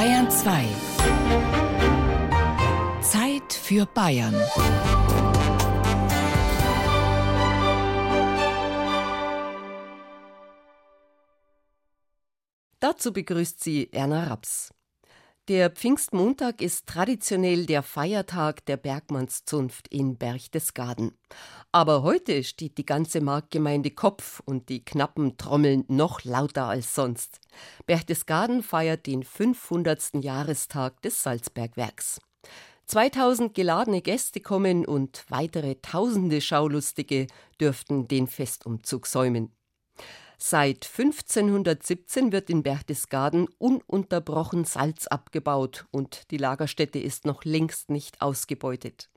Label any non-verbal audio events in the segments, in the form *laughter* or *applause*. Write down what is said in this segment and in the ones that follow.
Bayern 2. Zeit für Bayern. Dazu begrüßt sie Erna Raps. Der Pfingstmontag ist traditionell der Feiertag der Bergmannszunft in Berchtesgaden. Aber heute steht die ganze Marktgemeinde Kopf und die knappen Trommeln noch lauter als sonst. Berchtesgaden feiert den 500. Jahrestag des Salzbergwerks. 2000 geladene Gäste kommen und weitere tausende Schaulustige dürften den Festumzug säumen. Seit 1517 wird in Berchtesgaden ununterbrochen Salz abgebaut und die Lagerstätte ist noch längst nicht ausgebeutet.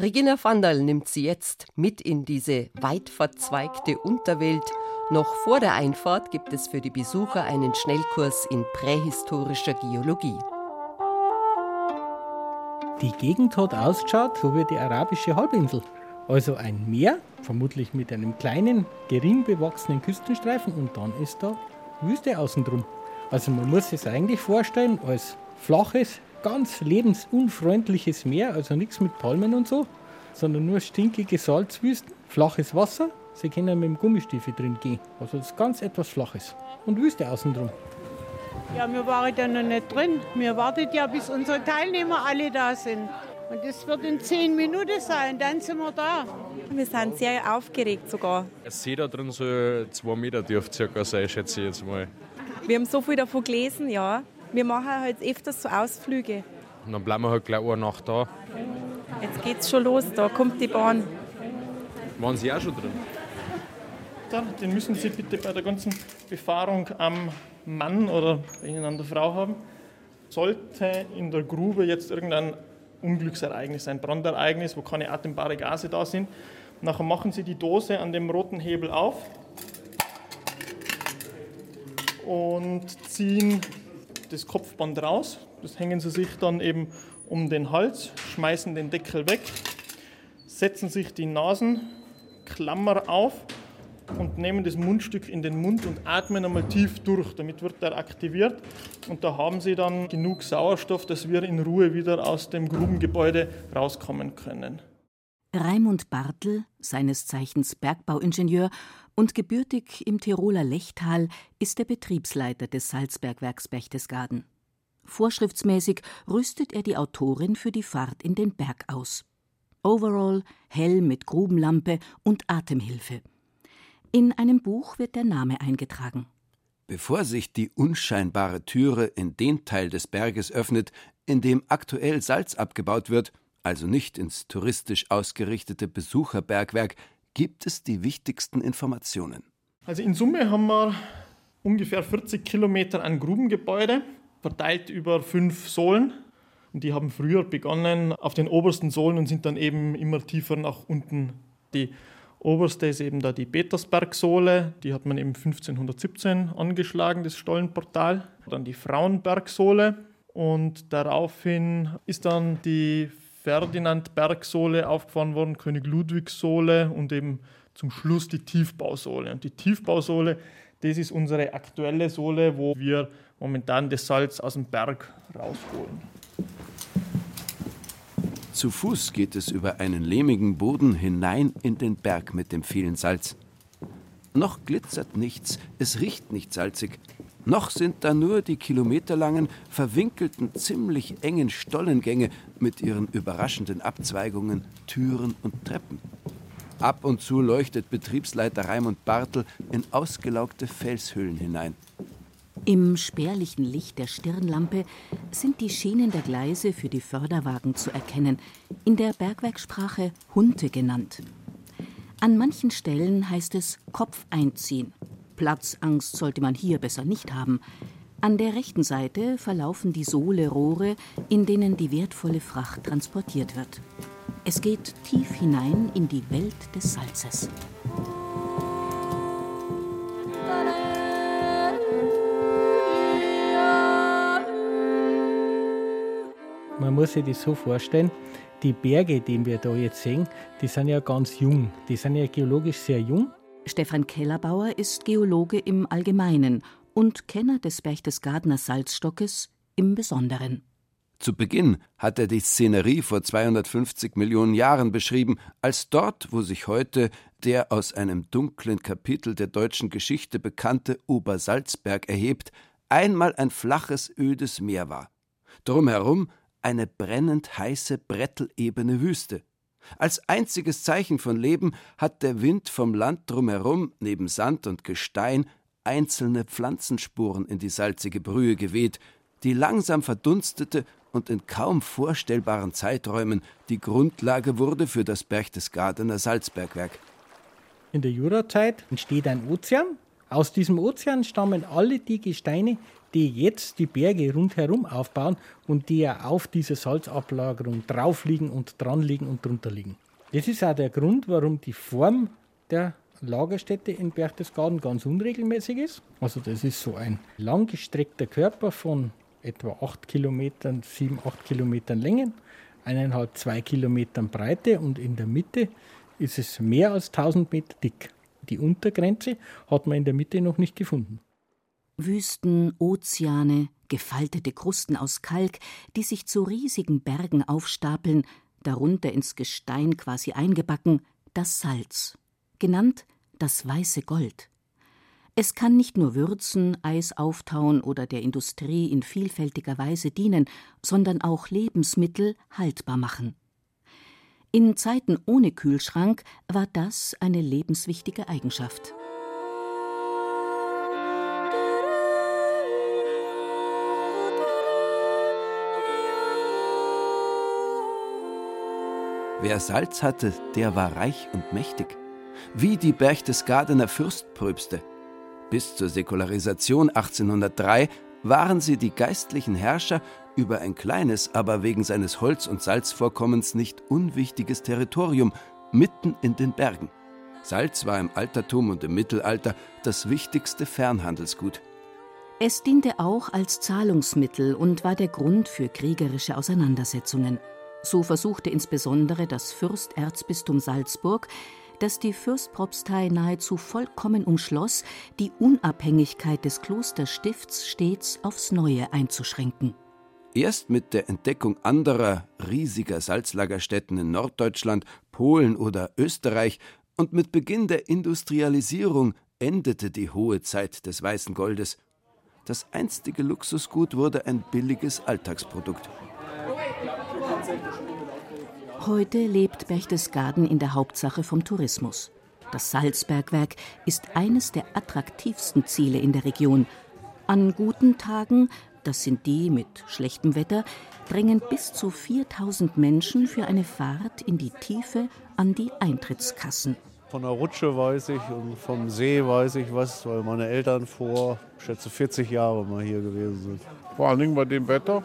Regina Vandal nimmt sie jetzt mit in diese weit verzweigte Unterwelt. Noch vor der Einfahrt gibt es für die Besucher einen Schnellkurs in prähistorischer Geologie. Die Gegend hat ausgeschaut, so wie die arabische Halbinsel. Also ein Meer, vermutlich mit einem kleinen, gering bewachsenen Küstenstreifen und dann ist da Wüste außen drum. Also man muss es eigentlich vorstellen als flaches, ganz lebensunfreundliches Meer, also nichts mit Palmen und so, sondern nur stinkige Salzwüsten, flaches Wasser. Sie können mit dem Gummistiefel drin gehen. Also das ist ganz etwas Flaches. Und Wüste außen drum. Ja, wir waren ja noch nicht drin. Wir warten ja, bis unsere Teilnehmer alle da sind. Und das wird in zehn Minuten sein, dann sind wir da. Wir sind sehr aufgeregt sogar. Der See da drin soll zwei Meter dürfte circa sein, schätze ich jetzt mal. Wir haben so viel davon gelesen, ja. Wir machen halt öfters so Ausflüge. Und dann bleiben wir halt gleich eine Nacht da. Jetzt geht's schon los, da kommt die Bahn. Waren Sie auch schon drin? Dann, den müssen Sie bitte bei der ganzen Befahrung am Mann oder bei Ihnen an der Frau haben. Sollte in der Grube jetzt irgendein Unglücksereignis, ein Brandereignis, wo keine atembare Gase da sind. Nachher machen Sie die Dose an dem roten Hebel auf und ziehen das Kopfband raus. Das hängen Sie sich dann eben um den Hals, schmeißen den Deckel weg, setzen sich die Nasenklammer auf und nehmen das Mundstück in den Mund und atmen einmal tief durch. Damit wird er aktiviert und da haben Sie dann genug Sauerstoff, dass wir in Ruhe wieder aus dem Grubengebäude rauskommen können. Raimund Bartel, seines Zeichens Bergbauingenieur und gebürtig im Tiroler Lechtal, ist der Betriebsleiter des Salzbergwerks Berchtesgaden. Vorschriftsmäßig rüstet er die Autorin für die Fahrt in den Berg aus. Overall, hell mit Grubenlampe und Atemhilfe – in einem Buch wird der Name eingetragen. Bevor sich die unscheinbare Türe in den Teil des Berges öffnet, in dem aktuell Salz abgebaut wird, also nicht ins touristisch ausgerichtete Besucherbergwerk, gibt es die wichtigsten Informationen. Also in Summe haben wir ungefähr 40 Kilometer an Grubengebäude, verteilt über fünf Sohlen. Und die haben früher begonnen auf den obersten Sohlen und sind dann eben immer tiefer nach unten. Die Oberste ist eben da die Petersbergsohle, die hat man eben 1517 angeschlagen, das Stollenportal. Dann die Frauenbergsohle und daraufhin ist dann die Ferdinand-Bergsohle aufgefahren worden, König Ludwigssohle und eben zum Schluss die Tiefbausohle. Und die Tiefbausohle, das ist unsere aktuelle Sohle, wo wir momentan das Salz aus dem Berg rausholen. Zu Fuß geht es über einen lehmigen Boden hinein in den Berg mit dem vielen Salz. Noch glitzert nichts, es riecht nicht salzig. Noch sind da nur die kilometerlangen, verwinkelten, ziemlich engen Stollengänge mit ihren überraschenden Abzweigungen, Türen und Treppen. Ab und zu leuchtet Betriebsleiter Raimund Bartel in ausgelaugte Felshöhlen hinein. Im spärlichen Licht der Stirnlampe sind die Schienen der Gleise für die Förderwagen zu erkennen, in der Bergwerkssprache Hunte genannt. An manchen Stellen heißt es Kopf einziehen. Platzangst sollte man hier besser nicht haben. An der rechten Seite verlaufen die Sohle-Rohre, in denen die wertvolle Fracht transportiert wird. Es geht tief hinein in die Welt des Salzes. Man muss sich das so vorstellen, die Berge, die wir da jetzt sehen, die sind ja ganz jung. Die sind ja geologisch sehr jung. Stefan Kellerbauer ist Geologe im Allgemeinen und Kenner des Berchtesgadener Salzstockes im Besonderen. Zu Beginn hat er die Szenerie vor 250 Millionen Jahren beschrieben, als dort, wo sich heute der aus einem dunklen Kapitel der deutschen Geschichte bekannte Obersalzberg erhebt, einmal ein flaches, ödes Meer war. Drumherum eine brennend heiße, brettelebene Wüste. Als einziges Zeichen von Leben hat der Wind vom Land drumherum, neben Sand und Gestein, einzelne Pflanzenspuren in die salzige Brühe geweht, die langsam verdunstete und in kaum vorstellbaren Zeiträumen die Grundlage wurde für das Berchtesgadener Salzbergwerk. In der Jurazeit entsteht ein Ozean. Aus diesem Ozean stammen alle die Gesteine, die jetzt die Berge rundherum aufbauen und die ja auf dieser Salzablagerung drauf liegen und dran liegen und drunter liegen. Das ist auch der Grund, warum die Form der Lagerstätte in Berchtesgaden ganz unregelmäßig ist. Also das ist so ein langgestreckter Körper von etwa 8 Kilometern, 7, 8 Kilometern Länge, eineinhalb, zwei Kilometern Breite und in der Mitte ist es mehr als 1000 Meter dick. Die Untergrenze hat man in der Mitte noch nicht gefunden. Wüsten, Ozeane, gefaltete Krusten aus Kalk, die sich zu riesigen Bergen aufstapeln, darunter ins Gestein quasi eingebacken, das Salz, genannt das weiße Gold. Es kann nicht nur würzen, Eis auftauen oder der Industrie in vielfältiger Weise dienen, sondern auch Lebensmittel haltbar machen. In Zeiten ohne Kühlschrank war das eine lebenswichtige Eigenschaft. Wer Salz hatte, der war reich und mächtig. Wie die Berchtesgadener Fürstpröbste. Bis zur Säkularisation 1803 waren sie die geistlichen Herrscher über ein kleines, aber wegen seines Holz- und Salzvorkommens nicht unwichtiges Territorium mitten in den Bergen. Salz war im Altertum und im Mittelalter das wichtigste Fernhandelsgut. Es diente auch als Zahlungsmittel und war der Grund für kriegerische Auseinandersetzungen. So versuchte insbesondere das Fürsterzbistum Salzburg, das die Fürstpropstei nahezu vollkommen umschloss, die Unabhängigkeit des Klosterstifts stets aufs Neue einzuschränken. Erst mit der Entdeckung anderer riesiger Salzlagerstätten in Norddeutschland, Polen oder Österreich und mit Beginn der Industrialisierung endete die hohe Zeit des weißen Goldes. Das einstige Luxusgut wurde ein billiges Alltagsprodukt. Heute lebt Berchtesgaden in der Hauptsache vom Tourismus. Das Salzbergwerk ist eines der attraktivsten Ziele in der Region. An guten Tagen, das sind die mit schlechtem Wetter, bringen bis zu 4000 Menschen für eine Fahrt in die Tiefe an die Eintrittskassen. Von der Rutsche weiß ich und vom See weiß ich was, weil meine Eltern vor, ich schätze 40 Jahre mal hier gewesen sind. Vor allen Dingen bei dem Wetter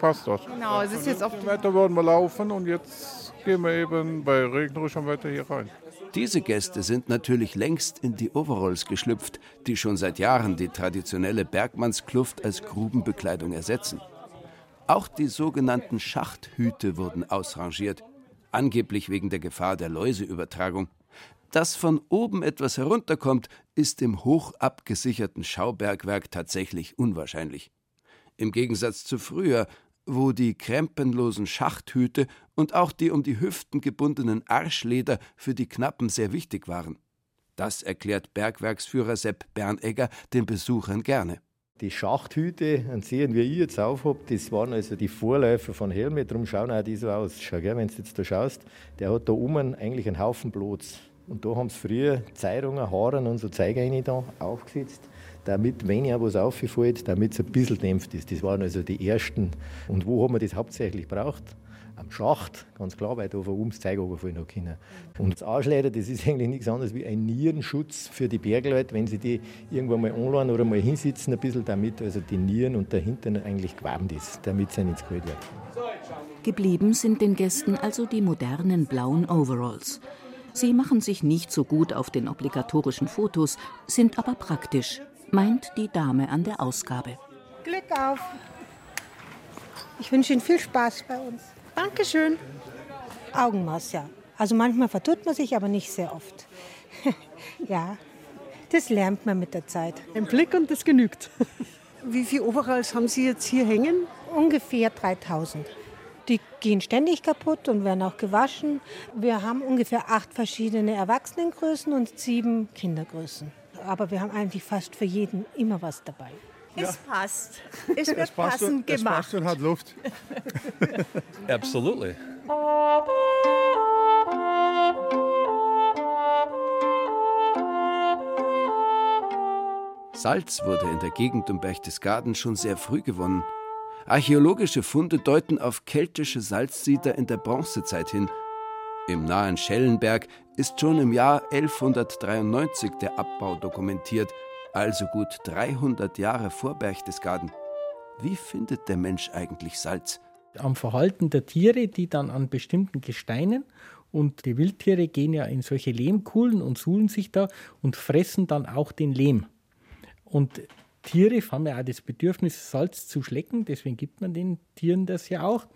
passt das. Genau, es ist jetzt auf dem Wetter würden wir laufen und jetzt gehen wir eben bei regnerischem Wetter hier rein. Diese Gäste sind natürlich längst in die Overalls geschlüpft, die schon seit Jahren die traditionelle Bergmannskluft als Grubenbekleidung ersetzen. Auch die sogenannten Schachthüte wurden ausrangiert, angeblich wegen der Gefahr der Läuseübertragung. Dass von oben etwas herunterkommt, ist im hoch abgesicherten Schaubergwerk tatsächlich unwahrscheinlich. Im Gegensatz zu früher, wo die krempenlosen Schachthüte und auch die um die Hüften gebundenen Arschleder für die Knappen sehr wichtig waren. Das erklärt Bergwerksführer Sepp Bernegger den Besuchern gerne. Die Schachthüte, an sehen wie ich jetzt aufhab, das waren also die Vorläufer von Helme, darum schauen auch die so aus. Schau, wenn du jetzt da schaust, der hat da oben eigentlich einen Haufen Blots. Und da haben sie früher Zeitungen, Haaren und so Zeug da aufgesetzt damit, wenn ja was auffällt, damit es ein bisschen dämpft ist. Das waren also die ersten. Und wo haben wir das hauptsächlich braucht? Am Schacht, ganz klar, weil da von oben das Zeug runterfallen noch können. Und das Anschleider, das ist *laughs* eigentlich nichts anderes wie ein Nierenschutz für die Bergleute, wenn sie die irgendwann mal anladen oder mal hinsitzen, ein bisschen damit also die Nieren und der Hintern eigentlich gewarnt ist, damit sie nicht kalt wird. Geblieben sind den Gästen also die modernen blauen Overalls. Sie machen sich nicht so gut auf den obligatorischen Fotos, sind aber praktisch, meint die Dame an der Ausgabe. Glück auf. Ich wünsche Ihnen viel Spaß bei uns. Dankeschön. Augenmaß, ja. Also manchmal vertut man sich, aber nicht sehr oft. *laughs* ja, das lernt man mit der Zeit. Ein Blick und das genügt. *laughs* Wie viele Overalls haben Sie jetzt hier hängen? Ungefähr 3000. Die gehen ständig kaputt und werden auch gewaschen. Wir haben ungefähr acht verschiedene Erwachsenengrößen und sieben Kindergrößen. Aber wir haben eigentlich fast für jeden immer was dabei. Es passt. *laughs* Es wird es passend und, gemacht. Es passt und hat Luft. *laughs* Absolutely. Salz wurde in der Gegend um Berchtesgaden schon sehr früh gewonnen. Archäologische Funde deuten auf keltische Salzsiedler in der Bronzezeit hin. Im nahen Schellenberg ist schon im Jahr 1193 der Abbau dokumentiert, also gut 300 Jahre vor Berchtesgaden. Wie findet der Mensch eigentlich Salz? Am Verhalten der Tiere, die dann an bestimmten Gesteinen und die Wildtiere gehen ja in solche Lehmkuhlen und suhlen sich da und fressen dann auch den Lehm. Und Tiere haben ja auch das Bedürfnis, Salz zu schlecken, deswegen gibt man den Tieren das ja auch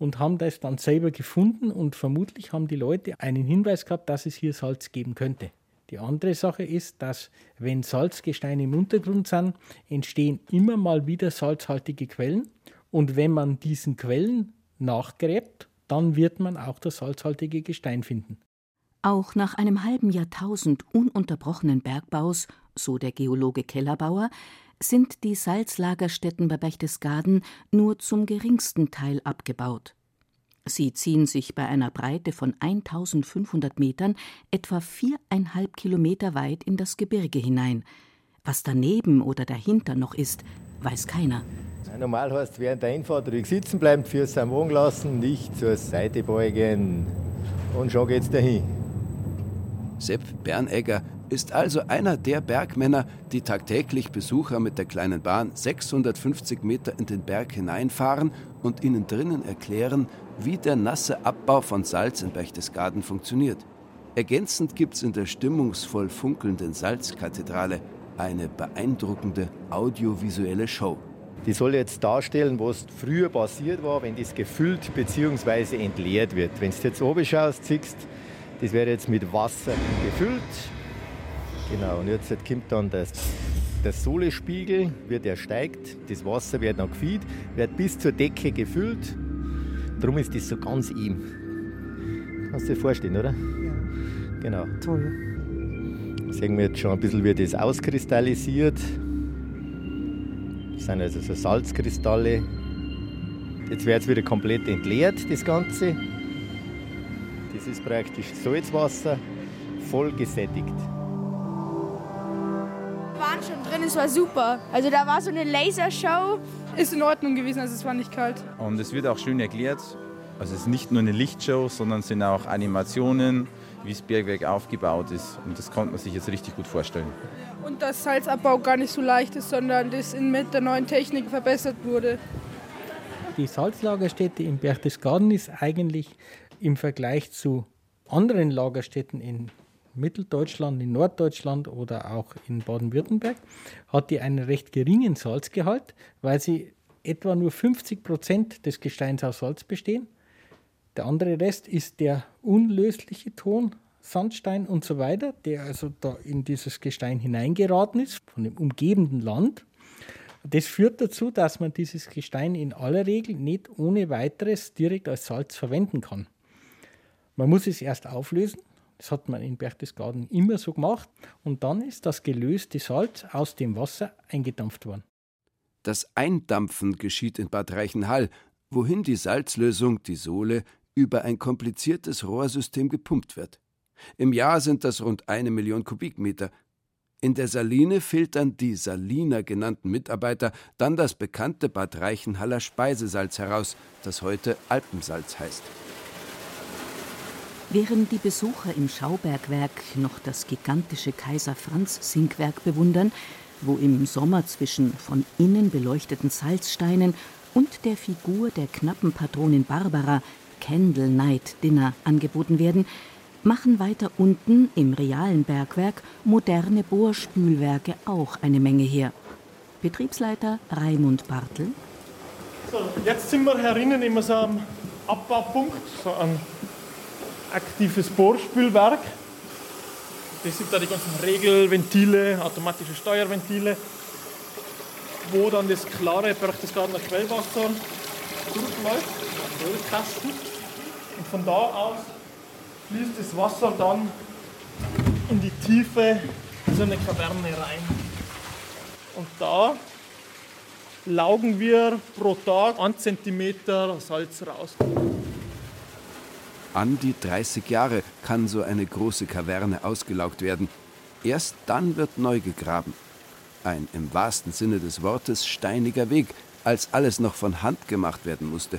und haben das dann selber gefunden und vermutlich haben die Leute einen Hinweis gehabt, dass es hier Salz geben könnte. Die andere Sache ist, dass wenn Salzgesteine im Untergrund sind, entstehen immer mal wieder salzhaltige Quellen und wenn man diesen Quellen nachgräbt, dann wird man auch das salzhaltige Gestein finden. Auch nach einem halben Jahrtausend ununterbrochenen Bergbaus, so der Geologe Kellerbauer, sind die Salzlagerstätten bei Berchtesgaden nur zum geringsten Teil abgebaut. Sie ziehen sich bei einer Breite von 1500 Metern etwa viereinhalb Kilometer weit in das Gebirge hinein. Was daneben oder dahinter noch ist, weiß keiner. Normal heißt während der Einfahrt ruhig sitzen bleiben, Füße am Wagen lassen, nicht zur Seite beugen. Und schon geht's dahin. Sepp Bernegger ist also einer der Bergmänner, die tagtäglich Besucher mit der kleinen Bahn 650 Meter in den Berg hineinfahren und ihnen drinnen erklären, wie der nasse Abbau von Salz in Berchtesgaden funktioniert. Ergänzend gibt es in der stimmungsvoll funkelnden Salzkathedrale eine beeindruckende audiovisuelle Show. Die soll jetzt darstellen, was früher passiert war, wenn das gefüllt bzw. entleert wird. Wenn du jetzt oben schaust, siehst das wird jetzt mit Wasser gefüllt. Genau, und jetzt kommt dann das, der Sohlespiegel, wird er steigt, das Wasser wird noch gefüllt, wird bis zur Decke gefüllt. Darum ist das so ganz ihm. Kannst du dir vorstellen, oder? Ja. Genau. Toll. Sehen wir jetzt schon ein bisschen, wie das auskristallisiert. Das sind also so Salzkristalle. Jetzt wird es wieder komplett entleert, das Ganze. Das ist praktisch Salzwasser, voll gesättigt. Wir waren schon drin, es war super. Also da war so eine Lasershow. Ist in Ordnung gewesen, also es war nicht kalt. Und es wird auch schön erklärt. Also es ist nicht nur eine Lichtshow, sondern es sind auch Animationen, wie das Bergwerk aufgebaut ist. Und das konnte man sich jetzt richtig gut vorstellen. Und dass Salzabbau gar nicht so leicht ist, sondern das mit der neuen Technik verbessert wurde. Die Salzlagerstätte in Berchtesgaden ist eigentlich im Vergleich zu anderen Lagerstätten in Mitteldeutschland, in Norddeutschland oder auch in Baden-Württemberg, hat die einen recht geringen Salzgehalt, weil sie etwa nur 50 Prozent des Gesteins aus Salz bestehen. Der andere Rest ist der unlösliche Ton, Sandstein und so weiter, der also da in dieses Gestein hineingeraten ist von dem umgebenden Land. Das führt dazu, dass man dieses Gestein in aller Regel nicht ohne weiteres direkt als Salz verwenden kann. Man muss es erst auflösen. Das hat man in Berchtesgaden immer so gemacht. Und dann ist das gelöste Salz aus dem Wasser eingedampft worden. Das Eindampfen geschieht in Bad Reichenhall, wohin die Salzlösung, die Sohle, über ein kompliziertes Rohrsystem gepumpt wird. Im Jahr sind das rund eine Million Kubikmeter. In der Saline filtern die Saliner genannten Mitarbeiter dann das bekannte Bad Reichenhaller Speisesalz heraus, das heute Alpensalz heißt. Während die Besucher im Schaubergwerk noch das gigantische Kaiser Franz Sinkwerk bewundern, wo im Sommer zwischen von innen beleuchteten Salzsteinen und der Figur der knappen Patronin Barbara Candle Night Dinner angeboten werden, machen weiter unten im realen Bergwerk moderne Bohrspülwerke auch eine Menge her. Betriebsleiter Raimund Bartel. So, jetzt sind wir herinnen immer so am Abbaupunkt, so an aktives Bohrspülwerk. Das sind da die ganzen Regelventile, automatische Steuerventile. wo dann das klare Berchtesgadener Quellwasser durchläuft, Ölkasten. Und von da aus fließt das Wasser dann in die Tiefe in so eine Kaverne rein. Und da laugen wir pro Tag 1 cm Salz raus. An die 30 Jahre kann so eine große Kaverne ausgelaugt werden. Erst dann wird neu gegraben. Ein im wahrsten Sinne des Wortes steiniger Weg, als alles noch von Hand gemacht werden musste.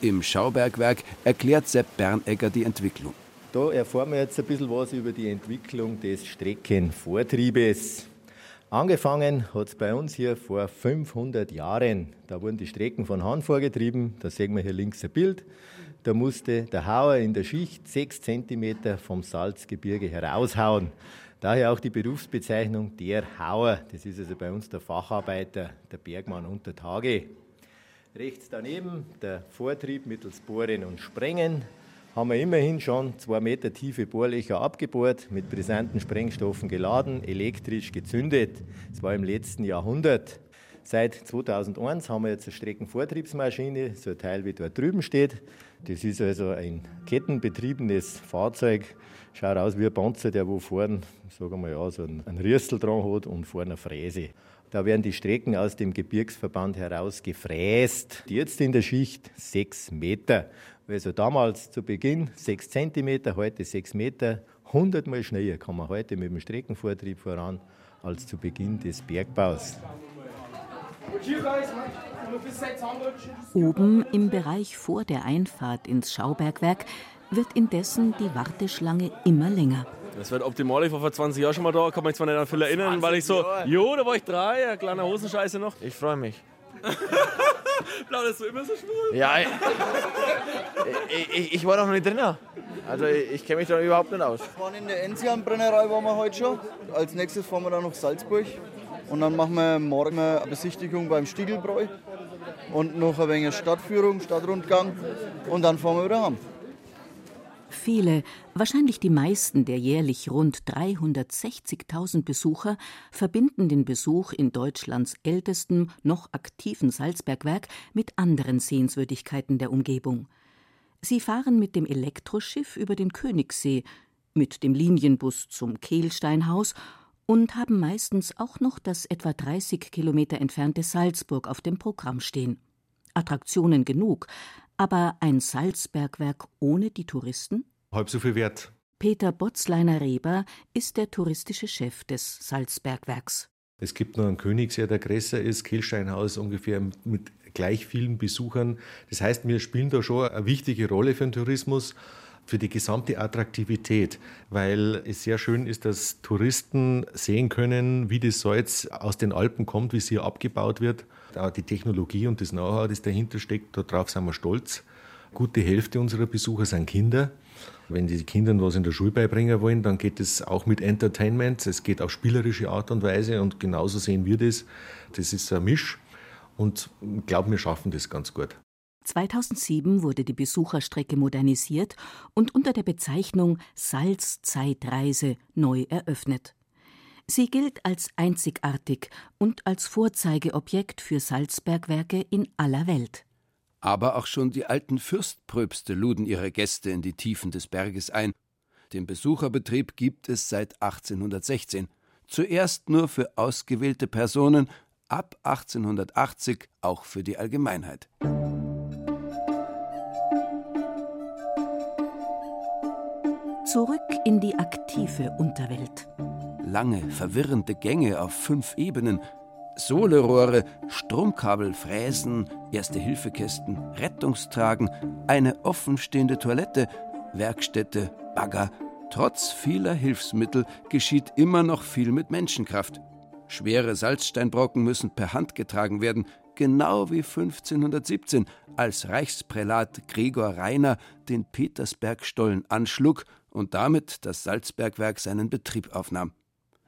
Im Schaubergwerk erklärt Sepp Bernegger die Entwicklung. Da erfahren wir jetzt ein bisschen was über die Entwicklung des Streckenvortriebes. Angefangen hat es bei uns hier vor 500 Jahren. Da wurden die Strecken von Hand vorgetrieben. Da sehen wir hier links ein Bild. Da musste der Hauer in der Schicht 6 cm vom Salzgebirge heraushauen. Daher auch die Berufsbezeichnung der Hauer. Das ist also bei uns der Facharbeiter, der Bergmann unter Tage. Rechts daneben der Vortrieb mittels Bohren und Sprengen. Haben wir immerhin schon zwei Meter tiefe Bohrlöcher abgebohrt, mit brisanten Sprengstoffen geladen, elektrisch gezündet. Das war im letzten Jahrhundert. Seit 2001 haben wir jetzt eine Streckenvortriebsmaschine, so ein Teil wie dort drüben steht. Das ist also ein kettenbetriebenes Fahrzeug. Schaut aus wie ein Panzer, der wo vorne, sagen wir ja, so einen Rüssel dran hat und vorne eine Fräse. Da werden die Strecken aus dem Gebirgsverband heraus gefräst. Jetzt in der Schicht 6 Meter. Also damals zu Beginn 6 Zentimeter, heute 6 Meter. 100 Mal schneller kann man heute mit dem Streckenvortrieb voran als zu Beginn des Bergbaus. Oben im Bereich vor der Einfahrt ins Schaubergwerk wird indessen die Warteschlange immer länger. Das wird optimal. Ich war vor 20 Jahren schon mal da, kann mich zwar nicht an viel erinnern, weil ich so, jo, da war ich drei, ein kleiner Hosenscheiße noch. Ich freue mich. *laughs* Plaudest du immer so schwul? Ja, ich, ich, ich, war noch nicht drin. Also ich, ich kenne mich da überhaupt nicht aus. Wir waren in der Enzian-Brennerei waren wir heute schon. Als nächstes fahren wir dann nach Salzburg. Und dann machen wir morgen eine Besichtigung beim Stiegelbräu. Und noch ein wenig Stadtführung, Stadtrundgang. Und dann fahren wir wieder heim. Viele, wahrscheinlich die meisten der jährlich rund 360.000 Besucher verbinden den Besuch in Deutschlands ältestem noch aktiven Salzbergwerk mit anderen Sehenswürdigkeiten der Umgebung. Sie fahren mit dem Elektroschiff über den Königssee, mit dem Linienbus zum Kehlsteinhaus und haben meistens auch noch das etwa 30 Kilometer entfernte Salzburg auf dem Programm stehen. Attraktionen genug, aber ein Salzbergwerk ohne die Touristen? Halb so viel wert. Peter Botzleiner-Reber ist der touristische Chef des Salzbergwerks. Es gibt noch einen Königssee, der größer ist, Kehlsteinhaus ungefähr mit gleich vielen Besuchern. Das heißt, wir spielen da schon eine wichtige Rolle für den Tourismus für die gesamte Attraktivität, weil es sehr schön ist, dass Touristen sehen können, wie das Salz aus den Alpen kommt, wie es hier abgebaut wird. Auch die Technologie und das Know-how, das dahinter steckt, darauf sind wir stolz. Gute Hälfte unserer Besucher sind Kinder. Wenn die Kindern was in der Schule beibringen wollen, dann geht es auch mit Entertainment. Es geht auf spielerische Art und Weise und genauso sehen wir das. Das ist ein Misch und ich glaube, wir schaffen das ganz gut. 2007 wurde die Besucherstrecke modernisiert und unter der Bezeichnung Salzzeitreise neu eröffnet. Sie gilt als einzigartig und als Vorzeigeobjekt für Salzbergwerke in aller Welt. Aber auch schon die alten Fürstpröpste luden ihre Gäste in die Tiefen des Berges ein. Den Besucherbetrieb gibt es seit 1816. Zuerst nur für ausgewählte Personen, ab 1880 auch für die Allgemeinheit. Zurück in die aktive Unterwelt. Lange, verwirrende Gänge auf fünf Ebenen, Sohlerohre, Stromkabel, Fräsen, Erste-Hilfekästen, Rettungstragen, eine offenstehende Toilette, Werkstätte, Bagger. Trotz vieler Hilfsmittel geschieht immer noch viel mit Menschenkraft. Schwere Salzsteinbrocken müssen per Hand getragen werden, genau wie 1517, als Reichsprälat Gregor Rainer den Petersbergstollen anschlug und damit das Salzbergwerk seinen Betrieb aufnahm.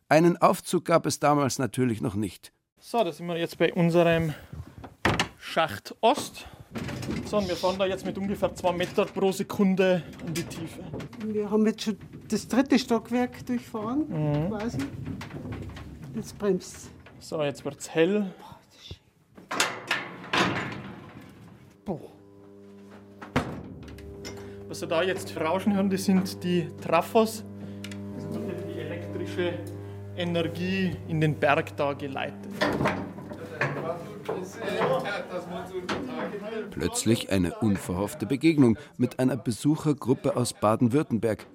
Einen Aufzug gab es damals natürlich noch nicht. So, da sind wir jetzt bei unserem Schacht Ost. So, und wir fahren da jetzt mit ungefähr 2 Meter pro Sekunde in die Tiefe. Wir haben jetzt schon das dritte Stockwerk durchfahren, mhm. quasi. Jetzt bremst So, jetzt wird es hell. Boah, das ist schön. Boah. Was Sie da jetzt rauschen hören, das sind die Trafos. Das wird die elektrische Energie in den Berg da geleitet. Plötzlich eine unverhoffte Begegnung mit einer Besuchergruppe aus Baden-Württemberg.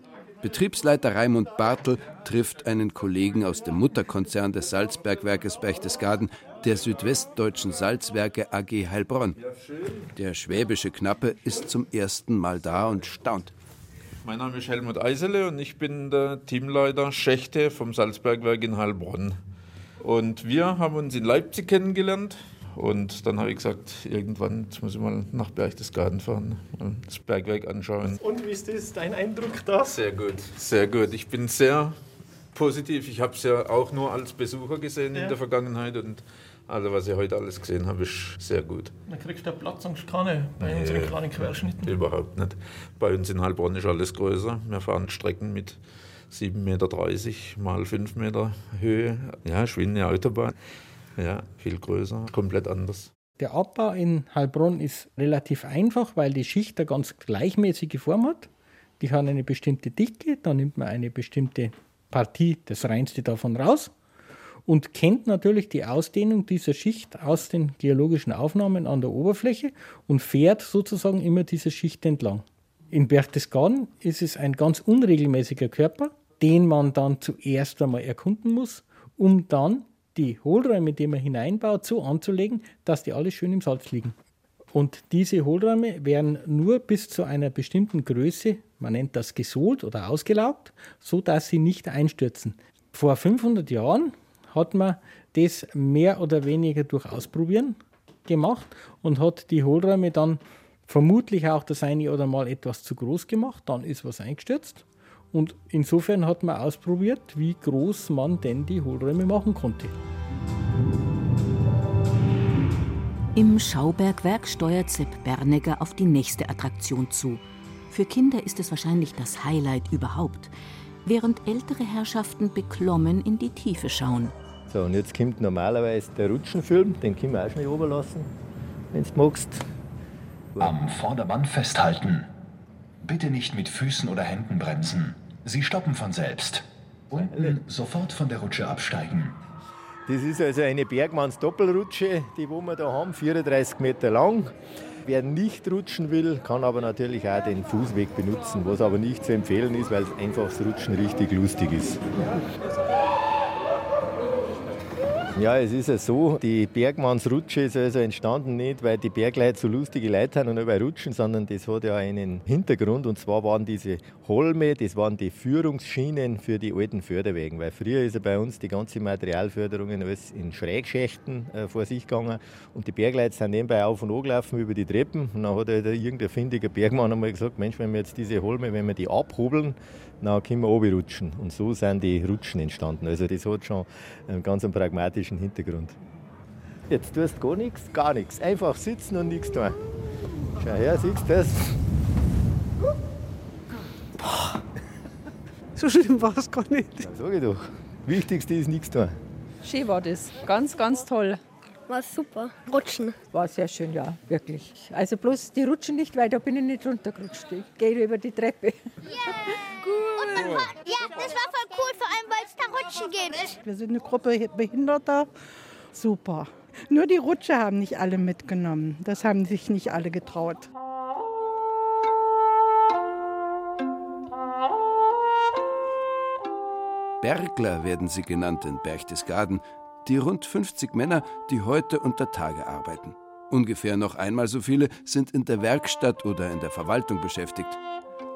Betriebsleiter Raimund Bartel trifft einen Kollegen aus dem Mutterkonzern des Salzbergwerkes Berchtesgaden, der Südwestdeutschen Salzwerke AG Heilbronn. Der schwäbische Knappe ist zum ersten Mal da und staunt. Mein Name ist Helmut Eisele und ich bin der Teamleiter Schächte vom Salzbergwerk in Heilbronn. Und wir haben uns in Leipzig kennengelernt und dann habe ich gesagt, irgendwann jetzt muss ich mal nach Berchtesgaden fahren und das Bergwerk anschauen. Und wie ist das, dein Eindruck da? Sehr gut, sehr gut. Ich bin sehr positiv. Ich habe es ja auch nur als Besucher gesehen Ja. in der Vergangenheit und also was ich heute alles gesehen habe, ist sehr gut. Dann kriegst du Platz und keine bei Nee, unseren kleinen Querschnitten. Überhaupt nicht. Bei uns in Heilbronn ist alles größer. Wir fahren Strecken mit 7,30 Meter mal 5 Meter Höhe. Ja, eine Autobahn. Ja, viel größer, komplett anders. Der Abbau in Heilbronn ist relativ einfach, weil die Schicht eine ganz gleichmäßige Form hat. Die hat eine bestimmte Dicke, da nimmt man eine bestimmte Partie, das Reinste davon raus und kennt natürlich die Ausdehnung dieser Schicht aus den geologischen Aufnahmen an der Oberfläche und fährt sozusagen immer diese Schicht entlang. In Berchtesgaden ist es ein ganz unregelmäßiger Körper, den man dann zuerst einmal erkunden muss, um dann die Hohlräume, die man hineinbaut, so anzulegen, dass die alle schön im Salz liegen. Und diese Hohlräume werden nur bis zu einer bestimmten Größe, man nennt das gesohlt oder ausgelaugt, so dass sie nicht einstürzen. Vor 500 Jahren hat man das mehr oder weniger durch Ausprobieren gemacht und hat die Hohlräume dann vermutlich auch das eine oder mal etwas zu groß gemacht, dann ist was eingestürzt. Und insofern hat man ausprobiert, wie groß man denn die Hohlräume machen konnte. Im Schaubergwerk steuert Sepp Bernegger auf die nächste Attraktion zu. Für Kinder ist es wahrscheinlich das Highlight überhaupt, während ältere Herrschaften beklommen in die Tiefe schauen. So, und jetzt kommt normalerweise der Rutschenfilm, den können wir auch schnell oberlassen, wenn du magst. Am Vorderband festhalten. Bitte nicht mit Füßen oder Händen bremsen. Sie stoppen von selbst. Unten sofort von der Rutsche absteigen. Das ist also eine Bergmanns-Doppelrutsche, die wo wir da haben, 34 Meter lang. Wer nicht rutschen will, kann aber natürlich auch den Fußweg benutzen, was aber nicht zu empfehlen ist, weil einfach das Rutschen richtig lustig ist. Ja, es ist ja so, die Bergmannsrutsche ist also entstanden nicht, weil die Bergleute so lustige Leute haben und dabei rutschen, sondern das hat ja einen Hintergrund und zwar waren diese Holme, das waren die Führungsschienen für die alten Förderwegen, weil früher ist ja bei uns die ganze Materialförderungen alles in Schrägschächten äh, vor sich gegangen und die Bergleute sind nebenbei auf und an gelaufen über die Treppen und dann hat halt irgendein findiger Bergmann einmal gesagt, Mensch, wenn wir jetzt diese Holme, wenn wir die abhobeln, dann können wir runterrutschen. Und so sind die Rutschen entstanden. Also das hat schon einen ganz einen pragmatischen Hintergrund. Jetzt tust du gar nichts, gar nichts. Einfach sitzen und nichts tun. Schau her, siehst du das? So schlimm war es gar nicht. Sag ich doch. Wichtigste ist nichts tun. Schön war das. Ganz, ganz toll. War super. Rutschen. War sehr schön, ja, wirklich. Also bloß die rutschen nicht, weil da bin ich nicht runtergerutscht. Ich gehe über die Treppe. *laughs* Cool. Ja, das war voll cool, vor allem weil es da Rutschen gibt. Wir sind eine Gruppe Behinderter. Super. Nur die Rutsche haben nicht alle mitgenommen. Das haben sich nicht alle getraut. Bergler werden sie genannt in Berchtesgaden, die rund 50 Männer, die heute unter Tage arbeiten. Ungefähr noch einmal so viele sind in der Werkstatt oder in der Verwaltung beschäftigt.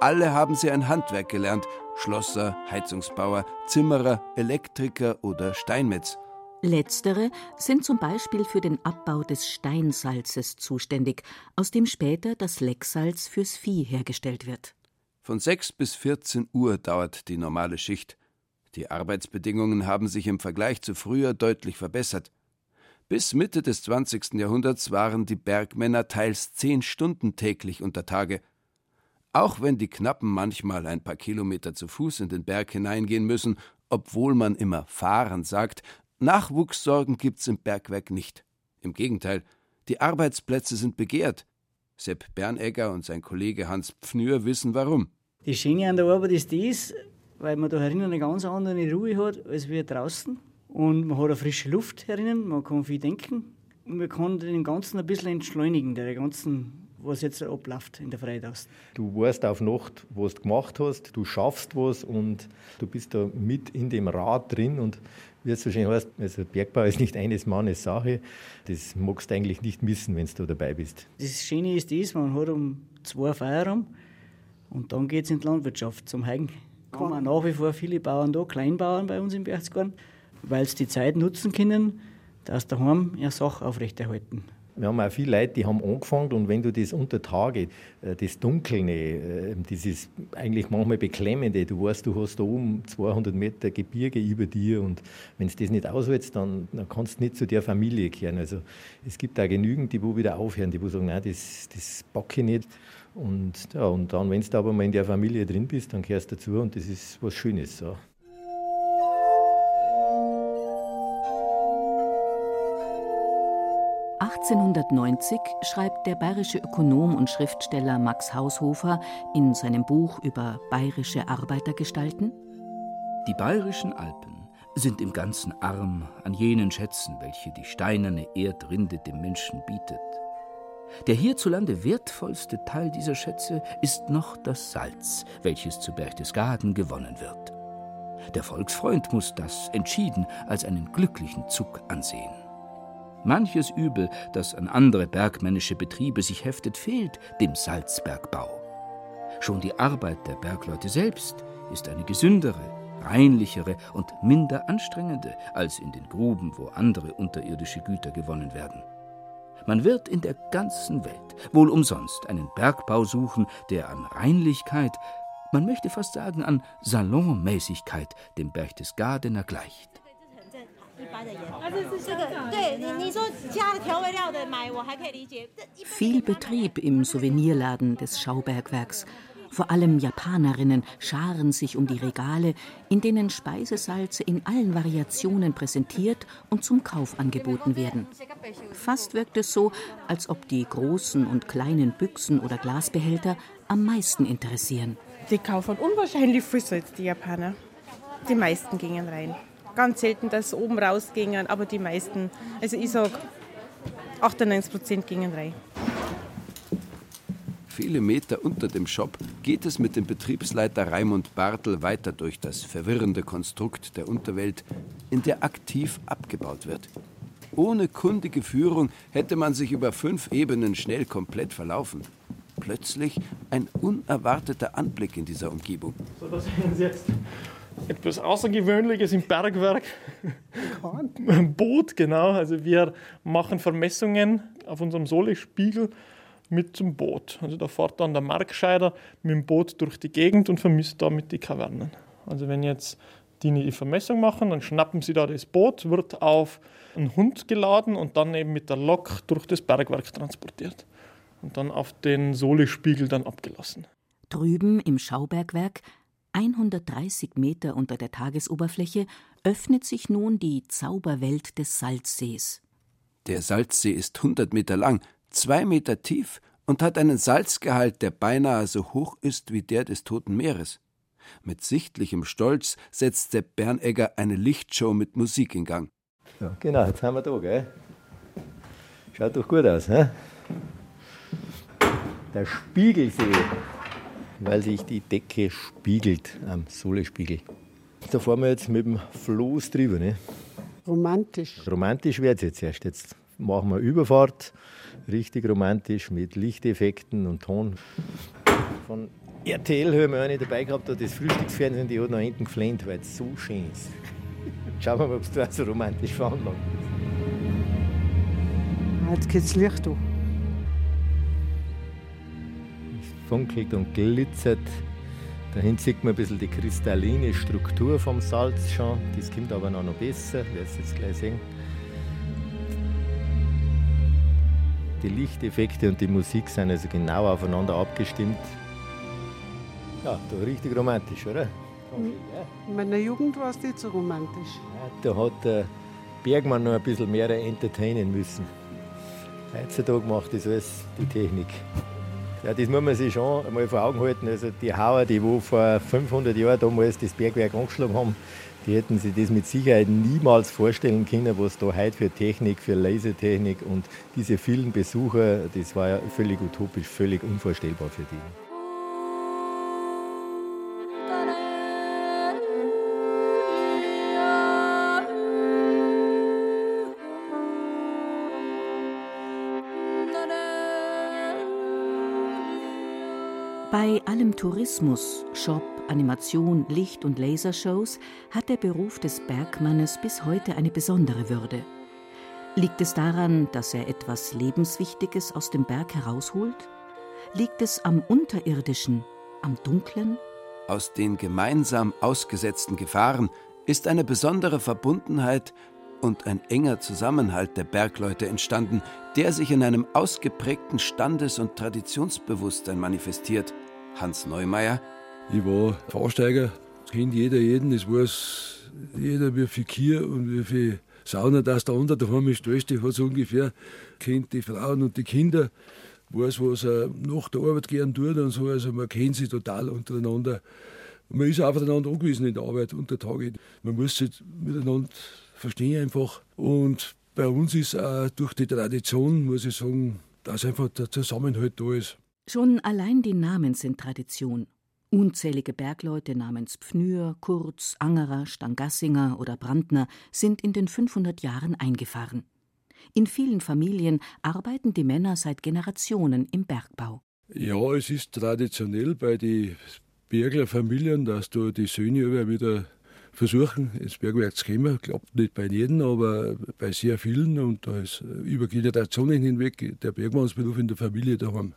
Alle haben sie ein Handwerk gelernt: Schlosser, Heizungsbauer, Zimmerer, Elektriker oder Steinmetz. Letztere sind zum Beispiel für den Abbau des Steinsalzes zuständig, aus dem später das Lecksalz fürs Vieh hergestellt wird. Von 6 bis 14 Uhr dauert die normale Schicht. Die Arbeitsbedingungen haben sich im Vergleich zu früher deutlich verbessert. Bis Mitte des 20. Jahrhunderts waren die Bergmänner teils zehn Stunden täglich unter Tage. Auch wenn die Knappen manchmal ein paar Kilometer zu Fuß in den Berg hineingehen müssen, obwohl man immer fahren sagt, Nachwuchssorgen gibt's im Bergwerk nicht. Im Gegenteil, die Arbeitsplätze sind begehrt. Sepp Bernegger und sein Kollege Hans Pfnür wissen warum. Das Schöne an der Arbeit ist das, weil man da herinnen eine ganz andere Ruhe hat als wir draußen. Und man hat eine frische Luft herinnen, man kann viel denken und man kann den Ganzen ein bisschen entschleunigen, der ganzen, was jetzt abläuft in der Freidaust. Du weißt auf Nacht, was du gemacht hast, du schaffst was und du bist da mit in dem Rad drin und wie es so schön heißt, also Bergbau ist nicht eines Mannes Sache. Das magst du eigentlich nicht missen, wenn du dabei bist. Das Schöne ist das, man hat um zwei Feierabend und dann geht es in die Landwirtschaft zum Heigen. Haben auch nach wie vor viele Bauern da, Kleinbauern bei uns im Berchtesgaden, weil sie die Zeit nutzen können, dass daheim ihre Sache aufrechterhalten. Wir haben auch viele Leute, die haben angefangen und wenn du das unter Tage, äh, das Dunkelne, äh, das ist eigentlich manchmal beklemmende, du weißt, du hast da oben 200 Meter Gebirge über dir und wenn du das nicht aushältst, dann, dann kannst du nicht zu der Familie kehren. Also es gibt auch genügend, die wo wieder aufhören, die wo sagen, nein, das, das packe ich nicht. Und, ja, und dann, wenn du aber mal in der Familie drin bist, dann kehrst du dazu und das ist was Schönes. So. 1890 schreibt der bayerische Ökonom und Schriftsteller Max Haushofer in seinem Buch über bayerische Arbeitergestalten Die bayerischen Alpen sind im Ganzen arm an jenen Schätzen, welche die steinerne Erdrinde dem Menschen bietet. Der hierzulande wertvollste Teil dieser Schätze ist noch das Salz, welches zu Berchtesgaden gewonnen wird. Der Volksfreund muss das entschieden als einen glücklichen Zug ansehen. Manches Übel, das an andere bergmännische Betriebe sich heftet, fehlt dem Salzbergbau. Schon die Arbeit der Bergleute selbst ist eine gesündere, reinlichere und minder anstrengende als in den Gruben, wo andere unterirdische Güter gewonnen werden. Man wird in der ganzen Welt wohl umsonst einen Bergbau suchen, der an Reinlichkeit, man möchte fast sagen an Salonmäßigkeit dem Berchtesgadener gleicht. Viel Betrieb im Souvenirladen des Schaubergwerks. Vor allem Japanerinnen scharen sich um die Regale, in denen Speisesalze in allen Variationen präsentiert und zum Kauf angeboten werden. Fast wirkt es so, als ob die großen und kleinen Büchsen oder Glasbehälter am meisten interessieren. Die kaufen unwahrscheinlich viel Salz, die Japaner. Die meisten gingen rein. Ganz selten, dass oben rausgingen, aber die meisten, also ich sage 98 Prozent gingen rein. Viele Meter unter dem Shop geht es mit dem Betriebsleiter Raimund Bartel weiter durch das verwirrende Konstrukt der Unterwelt, in der aktiv abgebaut wird. Ohne kundige Führung hätte man sich über fünf Ebenen schnell komplett verlaufen. Plötzlich ein unerwarteter Anblick in dieser Umgebung. So, da sehen Sie jetzt etwas Außergewöhnliches im Bergwerk. Ein Boot, genau. Also wir machen Vermessungen auf unserem Solespiegel mit dem Boot. Also da fährt dann der Markscheider mit dem Boot durch die Gegend und vermisst damit die Kavernen. Also wenn jetzt die die Vermessung machen, dann schnappen sie da das Boot, wird auf einen Hund geladen und dann eben mit der Lok durch das Bergwerk transportiert und dann auf den Solespiegel dann abgelassen. Drüben im Schaubergwerk 130 Meter unter der Tagesoberfläche öffnet sich nun die Zauberwelt des Salzsees. Der Salzsee ist 100 Meter lang, zwei Meter tief und hat einen Salzgehalt, der beinahe so hoch ist wie der des Toten Meeres. Mit sichtlichem Stolz setzt Sepp Bernegger eine Lichtshow mit Musik in Gang. Ja, genau, jetzt haben wir da, gell? Schaut doch gut aus, hä? Der Spiegelsee, weil sich die Decke spiegelt am Solespiegel. Da fahren wir jetzt mit dem Floß drüber, ne? Romantisch. Romantisch wird es jetzt erst. Jetzt machen wir Überfahrt, richtig romantisch mit Lichteffekten und Ton. Von RTL haben wir eine dabei gehabt, das Frühstücksfernsehen, die hat nach hinten geflennt, weil es so schön ist. Schauen wir mal, ob es da so romantisch veranlagt Jetzt geht's Licht an. Es funkelt und glitzert. Dahin sieht man ein bisschen die kristalline Struktur vom Salz schon. Das kommt aber noch, besser, werdet ihr jetzt gleich sehen. Die Lichteffekte und die Musik sind also genau aufeinander abgestimmt. Ja, da richtig romantisch, oder? In meiner Jugend war es nicht so romantisch. Da hat der Bergmann noch ein bisschen mehr entertainen müssen. Heutzutage macht das alles die Technik. Ja, das muss man sich schon einmal vor Augen halten. Also die Hauer, die wo vor 500 Jahren damals das Bergwerk angeschlagen haben, die hätten sich das mit Sicherheit niemals vorstellen können, was da heute für Technik, für Lasertechnik und diese vielen Besucher, das war ja völlig utopisch, völlig unvorstellbar für die. Bei allem Tourismus, Shop, Animation, Licht- und Lasershows hat der Beruf des Bergmannes bis heute eine besondere Würde. Liegt es daran, dass er etwas Lebenswichtiges aus dem Berg herausholt? Liegt es am Unterirdischen, am Dunklen? Aus den gemeinsam ausgesetzten Gefahren ist eine besondere Verbundenheit und ein enger Zusammenhalt der Bergleute entstanden, der sich in einem ausgeprägten Standes- und Traditionsbewusstsein manifestiert. Hans Neumeier. Ich war Fahrsteiger, kennt jeder jeden, es weiß jeder, wie viel Kier und wie viel Sauna das da unter daheim ist, die hat so ungefähr, kennt die Frauen und die Kinder, weiß, was er nach der Arbeit gern tut und so, also man kennt sich total untereinander. Und man ist auch aufeinander angewiesen in der Arbeit unter Tage. Man muss sich miteinander verstehen einfach. Und bei uns ist auch durch die Tradition, muss ich sagen, dass einfach der Zusammenhalt da ist. Schon allein die Namen sind Tradition. Unzählige Bergleute namens Pfnür, Kurz, Angerer, Stangassinger oder Brandner sind in den 500 Jahren eingefahren. In vielen Familien arbeiten die Männer seit Generationen im Bergbau. Ja, es ist traditionell bei den Berglerfamilien, dass da die Söhne immer wieder versuchen, ins Bergwerk zu kommen. Klappt nicht bei jedem, aber bei sehr vielen. Und da ist über Generationen hinweg der Bergmannsberuf in der Familie daheim.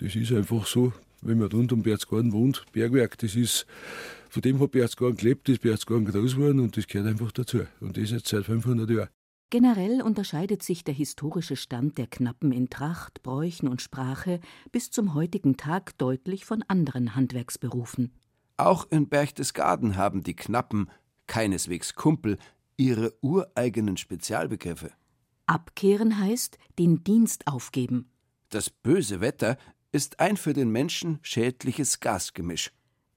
Das ist einfach so, wenn man rund um Berchtesgaden wohnt. Bergwerk, das ist, von dem hat Berchtesgaden gelebt, ist Berchtesgaden groß geworden und das gehört einfach dazu. Und das jetzt seit 500 Jahren. Generell unterscheidet sich der historische Stand der Knappen in Tracht, Bräuchen und Sprache bis zum heutigen Tag deutlich von anderen Handwerksberufen. Auch in Berchtesgaden haben die Knappen, keineswegs Kumpel, ihre ureigenen Spezialbegriffe. Abkehren heißt den Dienst aufgeben. Das böse Wetter ist ein für den Menschen schädliches Gasgemisch.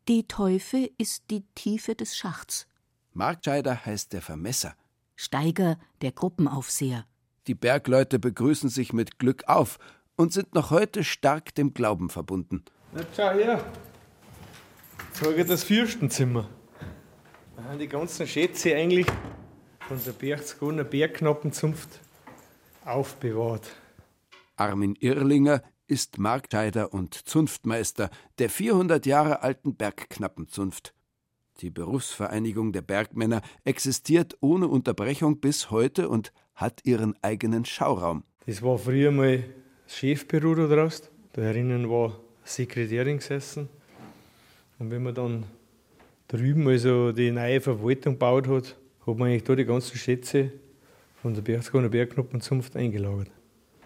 Die Teufe ist die Tiefe des Schachts. Marktscheider heißt der Vermesser. Steiger der Gruppenaufseher. Die Bergleute begrüßen sich mit Glück auf und sind noch heute stark dem Glauben verbunden. Na, schau her. Zeige das Fürstenzimmer. Da haben die ganzen Schätze eigentlich von der Berchtesgadener Bergknappenzunft aufbewahrt. Armin Irlinger ist Marktscheider und Zunftmeister der 400 Jahre alten Bergknappenzunft. Die Berufsvereinigung der Bergmänner existiert ohne Unterbrechung bis heute und hat ihren eigenen Schauraum. Das war früher mal das Chefbüro da draußen. Da herinnen war Sekretärin gesessen. Und wenn man dann drüben also die neue Verwaltung gebaut hat, hat man eigentlich da die ganzen Schätze von der Berchtesgadener Bergknappenzunft eingelagert.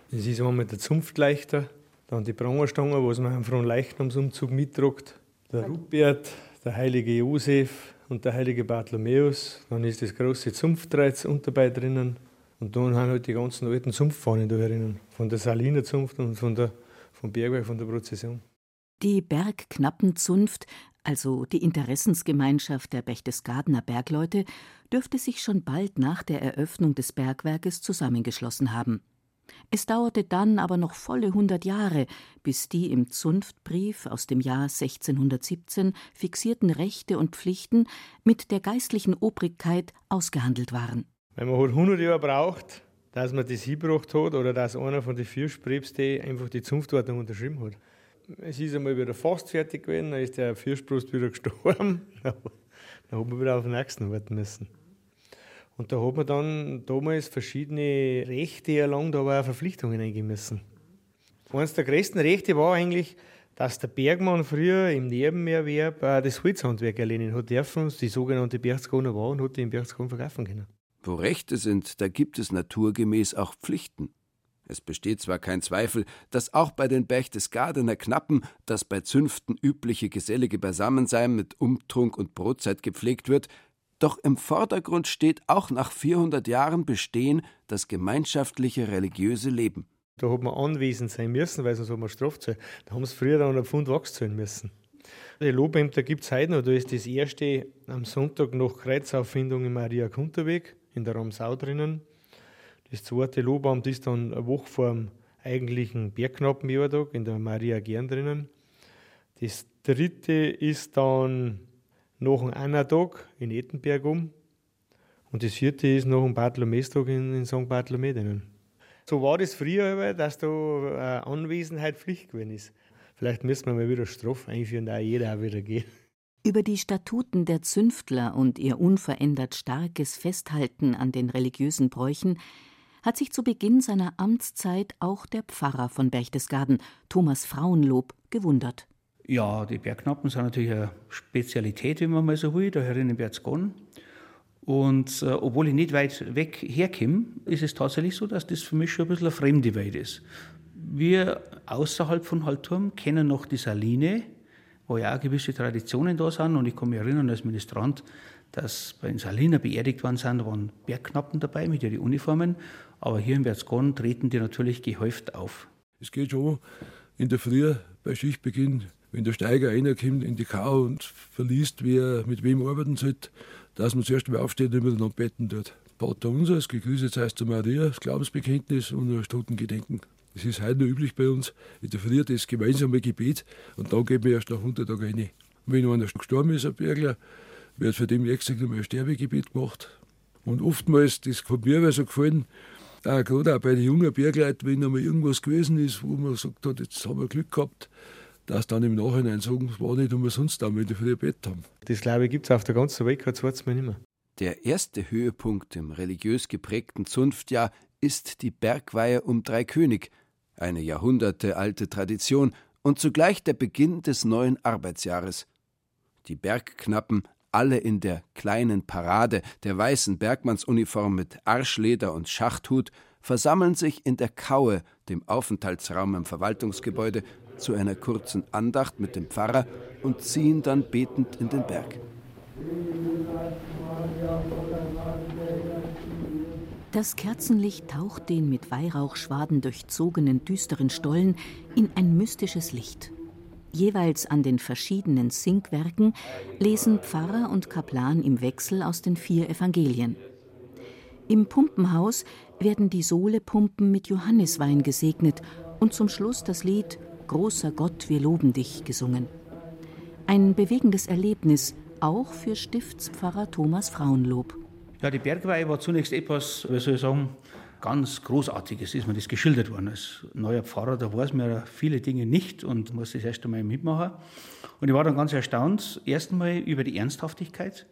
Das ist einmal der Zunftleichter, dann die Prangerstange, was man am Fronleichnamsumzug mittragt, der Rupert, der heilige Josef und der heilige Bartholomäus. Dann ist das große Zunftkreuz unter dabei drinnen. Und dann haben halt die ganzen alten Zunftfahnen da herinnen. Von der Saliner Zunft und von der, vom Bergwerk, von der Prozession. Die Bergknappenzunft, also die Interessensgemeinschaft der Berchtesgadener Bergleute, dürfte sich schon bald nach der Eröffnung des Bergwerkes zusammengeschlossen haben. Es dauerte dann aber noch volle hundert Jahre, bis die im Zunftbrief aus dem Jahr 1617 fixierten Rechte und Pflichten mit der geistlichen Obrigkeit ausgehandelt waren. Wenn man halt 100 Jahre braucht, dass man das hingebracht hat oder dass einer von den Fürstpäpsten einfach die Zunftordnung unterschrieben hat. Es ist einmal wieder fast fertig gewesen, dann ist der Fürstpropst wieder *laughs* gestorben. dann hat man wieder auf den nächsten warten müssen. Und da hat man dann damals verschiedene Rechte erlangt, aber auch Verpflichtungen eingehen müssen. Eines der größten Rechte war eigentlich, dass der Bergmann früher im Nebenerwerb das Holzhandwerk erlernen hat dürfen, die sogenannte Berchtesgadener war und hat die in Berchtesgaden verkaufen können. Wo Rechte sind, da gibt es naturgemäß auch Pflichten. Es besteht zwar kein Zweifel, dass auch bei den Berchtesgadener Knappen das bei Zünften übliche gesellige Beisammensein mit Umtrunk und Brotzeit gepflegt wird, doch im Vordergrund steht auch nach 400 Jahren Bestehen das gemeinschaftliche religiöse Leben. Da hat man anwesend sein müssen, weil sonst hat man Strafe zahlen. Da haben sie früher dann einen Pfund Wachs zahlen müssen. Die Lobämter gibt es heute noch. Da ist das erste am Sonntag nach Kreuzauffindung im Maria Kunterweg in der Ramsau drinnen. Das zweite Lobamt ist dann eine Woche vor dem eigentlichen Bergknappenjahrtag in der Maria Gern drinnen. Das dritte ist dann nach dem Annatag in Ettenberg um. Und das vierte ist nach dem Bartholomestag in, in St. Bartholomä drinnen. So war das früher, dass da äh, Anwesenheit Pflicht gewesen ist. Vielleicht müssen wir mal wieder Strafe einführen, da jeder auch wieder geht. Über die Statuten der Zünftler und ihr unverändert starkes Festhalten an den religiösen Bräuchen hat sich zu Beginn seiner Amtszeit auch der Pfarrer von Berchtesgaden, Thomas Frauenlob, gewundert. Ja, die Bergknappen sind natürlich eine Spezialität, wenn man mal so will, da herin in Berchtesgaden. Und äh, obwohl ich nicht weit weg herkomme, ist es tatsächlich so, dass das für mich schon ein bisschen eine fremde Welt ist. Wir außerhalb von Halturm kennen noch die Saline, wo ja auch gewisse Traditionen da sind. Und ich kann mich erinnern als Ministrant, dass bei den Saliner beerdigt worden sind, da waren Bergknappen dabei mit ihren Uniformen. Aber hier in Berchtesgaden treten die natürlich gehäuft auf. Es geht schon in der Früh bei Schichtbeginn, wenn der Steiger reinkommt in die Kau und verliest, wer mit wem arbeiten sollte, dass man zuerst mal aufsteht und miteinander betten tut. Vater unser, das Gegrüßet heißt zu Maria, das Glaubensbekenntnis und das Totengedenken. Das ist heute noch üblich bei uns. In der Früh das gemeinsame Gebet und dann gehen wir erst nach 100 Tagen rein. Und wenn einer gestorben ist, ein Bergler, wird für den extra nochmal ein Sterbegebet gemacht. Und oftmals, das hat mir so gefallen, auch gerade auch bei den jungen Bergleuten, wenn einmal irgendwas gewesen ist, wo man gesagt hat, jetzt haben wir Glück gehabt, dass dann im Nachhinein sagen, es war nicht umsonst da, wenn die Bett haben. Das glaube ich gibt es auf der ganzen Welt kein zweites Mal nicht mehr. Der erste Höhepunkt im religiös geprägten Zunftjahr ist die Bergweihe um Dreikönig, eine jahrhundertealte Tradition und zugleich der Beginn des neuen Arbeitsjahres. Die Bergknappen, alle in der kleinen Parade der weißen Bergmannsuniform mit Arschleder und Schachthut, versammeln sich in der Kaue, dem Aufenthaltsraum im Verwaltungsgebäude, zu einer kurzen Andacht mit dem Pfarrer und ziehen dann betend in den Berg. Das Kerzenlicht taucht den mit Weihrauchschwaden durchzogenen düsteren Stollen in ein mystisches Licht. Jeweils an den verschiedenen Sinkwerken lesen Pfarrer und Kaplan im Wechsel aus den vier Evangelien. Im Pumpenhaus werden die Sohlepumpen mit Johanniswein gesegnet und zum Schluss das Lied Großer Gott, wir loben dich gesungen. Ein bewegendes Erlebnis, auch für Stiftspfarrer Thomas Frauenlob. Ja, die Bergweihe war zunächst etwas, wie soll ich sagen, ganz Großartiges, ist mir das geschildert worden. Als neuer Pfarrer, da weiß man ja viele Dinge nicht und muss das erst einmal mitmachen. Und ich war dann ganz erstaunt, erst über die Ernsthaftigkeit,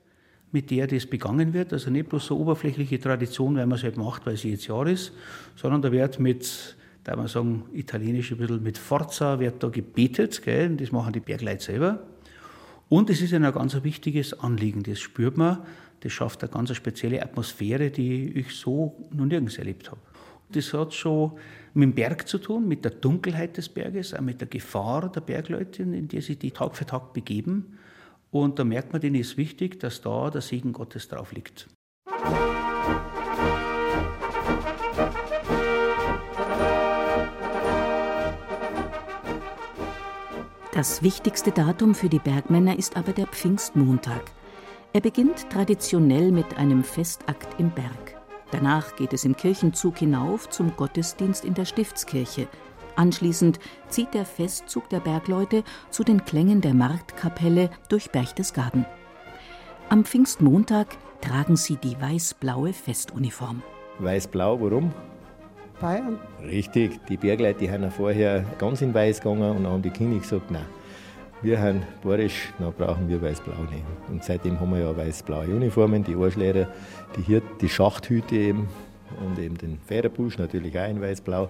mit der das begangen wird. Also nicht bloß so oberflächliche Tradition, weil man es halt macht, weil es jetzt Jahr ist, sondern da wird mit, da man sagen, italienisch ein bisschen mit Forza, wird da gebetet, gell? Und das machen die Bergleute selber. Und es ist ein ganz wichtiges Anliegen, das spürt man, das schafft eine ganz spezielle Atmosphäre, die ich so noch nirgends erlebt habe. Das hat schon mit dem Berg zu tun, mit der Dunkelheit des Berges, auch mit der Gefahr der Bergleute, in die sich die Tag für Tag begeben. Und da merkt man, denen ist wichtig, dass da der Segen Gottes drauf liegt. Das wichtigste Datum für die Bergmänner ist aber der Pfingstmontag. Er beginnt traditionell mit einem Festakt im Berg. Danach geht es im Kirchenzug hinauf zum Gottesdienst in der Stiftskirche. Anschließend zieht der Festzug der Bergleute zu den Klängen der Marktkapelle durch Berchtesgaden. Am Pfingstmontag tragen sie die weiß-blaue Festuniform. Weiß-blau, warum? Bayern. Richtig, die Bergleute die haben vorher ganz in weiß gegangen und dann haben die Kinder gesagt, nein, wir haben bayerisch, dann brauchen wir weiß-blau nicht. Und seitdem haben wir ja weiß-blaue Uniformen, die Arschleder, die, Hirt, die Schachthüte eben und eben den Federbusch natürlich auch in weiß-blau.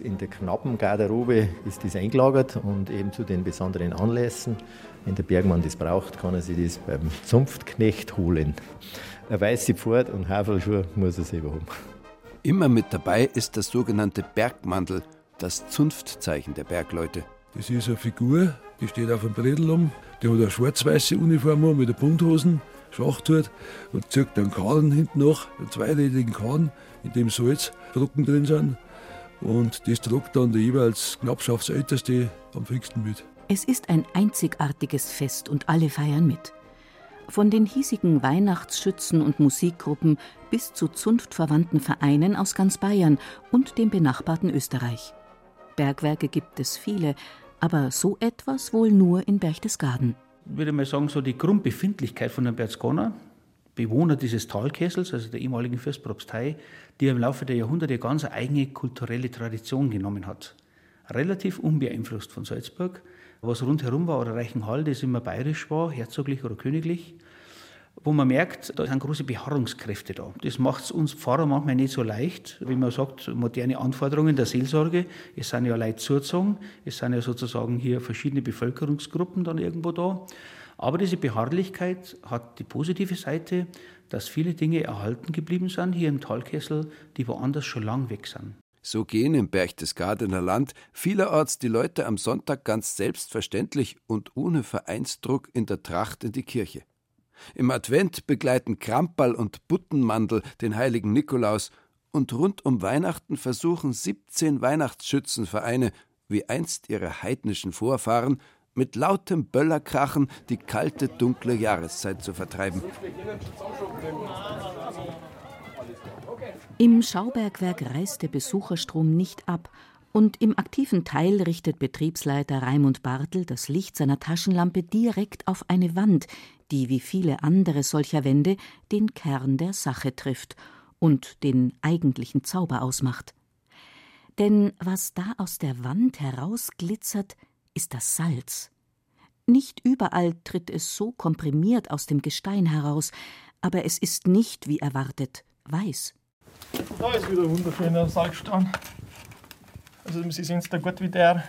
In der knappen Garderobe ist das eingelagert und eben zu den besonderen Anlässen. Wenn der Bergmann das braucht, kann er sich das beim Zunftknecht holen. Eine weiße Pfad und Havelschuhe muss er selber haben. Immer mit dabei ist das sogenannte Bergmantel, das Zunftzeichen der Bergleute. Das ist eine Figur, die steht auf einem Bredel um. Die hat eine schwarz-weiße Uniform an mit der Bunthosen, Schachthut und zieht einen Kahn hinten nach, einen zweirädigen Kahn, in dem Salzdrucken drin sind. Und das tragt dann der jeweils Knappschaftsälteste am Pfingsten mit. Es ist ein einzigartiges Fest und alle feiern mit. Von den hiesigen Weihnachtsschützen und Musikgruppen bis zu zunftverwandten Vereinen aus ganz Bayern und dem benachbarten Österreich. Bergwerke gibt es viele, aber so etwas wohl nur in Berchtesgaden. Ich würde mal sagen, so die Grundbefindlichkeit von den Berchtesgadener, Bewohner dieses Talkessels, also der ehemaligen Fürstpropstei, die im Laufe der Jahrhunderte ganz eigene kulturelle Tradition genommen hat. Relativ unbeeinflusst von Salzburg. Was rundherum war, oder Reichenhall, das immer bayerisch war, herzoglich oder königlich, wo man merkt, da sind große Beharrungskräfte da. Das macht es uns Pfarrer manchmal nicht so leicht, wie man sagt, moderne Anforderungen der Seelsorge. Es sind ja Leute zugezogen, es sind ja sozusagen hier verschiedene Bevölkerungsgruppen dann irgendwo da. Aber diese Beharrlichkeit hat die positive Seite, dass viele Dinge erhalten geblieben sind hier im Talkessel, die woanders schon lang weg sind. So gehen im Berchtesgadener Land vielerorts die Leute am Sonntag ganz selbstverständlich und ohne Vereinsdruck in der Tracht in die Kirche. Im Advent begleiten Kramperl und Buttenmandel den heiligen Nikolaus und rund um Weihnachten versuchen 17 Weihnachtsschützenvereine, wie einst ihre heidnischen Vorfahren, mit lautem Böllerkrachen die kalte, dunkle Jahreszeit zu vertreiben. Im Schaubergwerk reißt der Besucherstrom nicht ab und im aktiven Teil richtet Betriebsleiter Raimund Bartel das Licht seiner Taschenlampe direkt auf eine Wand, die wie viele andere solcher Wände den Kern der Sache trifft und den eigentlichen Zauber ausmacht. Denn was da aus der Wand herausglitzert, ist das Salz. Nicht überall tritt es so komprimiert aus dem Gestein heraus, aber es ist nicht, wie erwartet, weiß. Da ist wieder ein wunderschöner Salzstein. Also Sie sehen es da gut, wie der,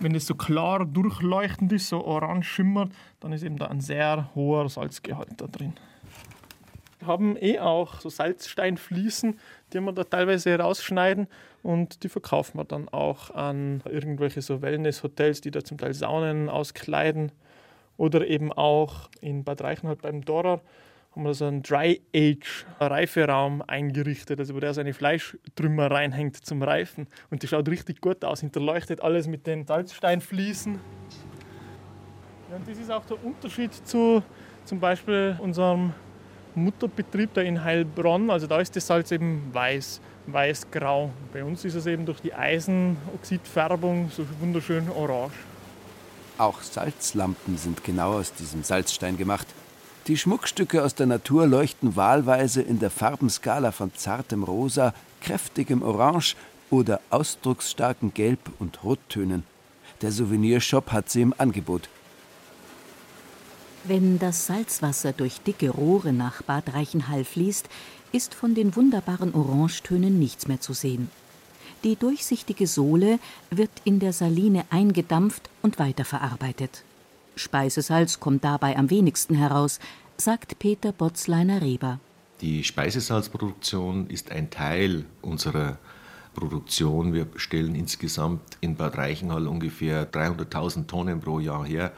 wenn es so klar durchleuchtend ist, so orange schimmert, dann ist eben da ein sehr hoher Salzgehalt da drin. Wir haben eh auch so Salzsteinfliesen, die wir da teilweise rausschneiden und die verkaufen wir dann auch an irgendwelche so Wellness-Hotels, die da zum Teil Saunen auskleiden. Oder eben auch in Bad Reichenhall beim Dorer haben wir so einen Dry-Age-Reiferaum eingerichtet, also wo der seine Fleischtrümmer reinhängt zum Reifen. Und die schaut richtig gut aus, hinterleuchtet alles mit den Salzsteinfliesen. Ja, und das ist auch der Unterschied zu zum Beispiel unserem Mutterbetrieb da in Heilbronn. Also da ist das Salz eben weiß, weiß-grau. Bei uns ist es eben durch die Eisenoxidfärbung so wunderschön orange. Auch Salzlampen sind genau aus diesem Salzstein gemacht. Die Schmuckstücke aus der Natur leuchten wahlweise in der Farbenskala von zartem Rosa, kräftigem Orange oder ausdrucksstarken Gelb- und Rottönen. Der Souvenirshop hat sie im Angebot. Wenn das Salzwasser durch dicke Rohre nach Bad Reichenhall fließt, ist von den wunderbaren Orangetönen nichts mehr zu sehen. Die durchsichtige Sohle wird in der Saline eingedampft und weiterverarbeitet. Speisesalz kommt dabei am wenigsten heraus, sagt Peter Botzleiner-Reber. Die Speisesalzproduktion ist ein Teil unserer Produktion. Wir stellen insgesamt in Bad Reichenhall ungefähr 300.000 Tonnen pro Jahr her.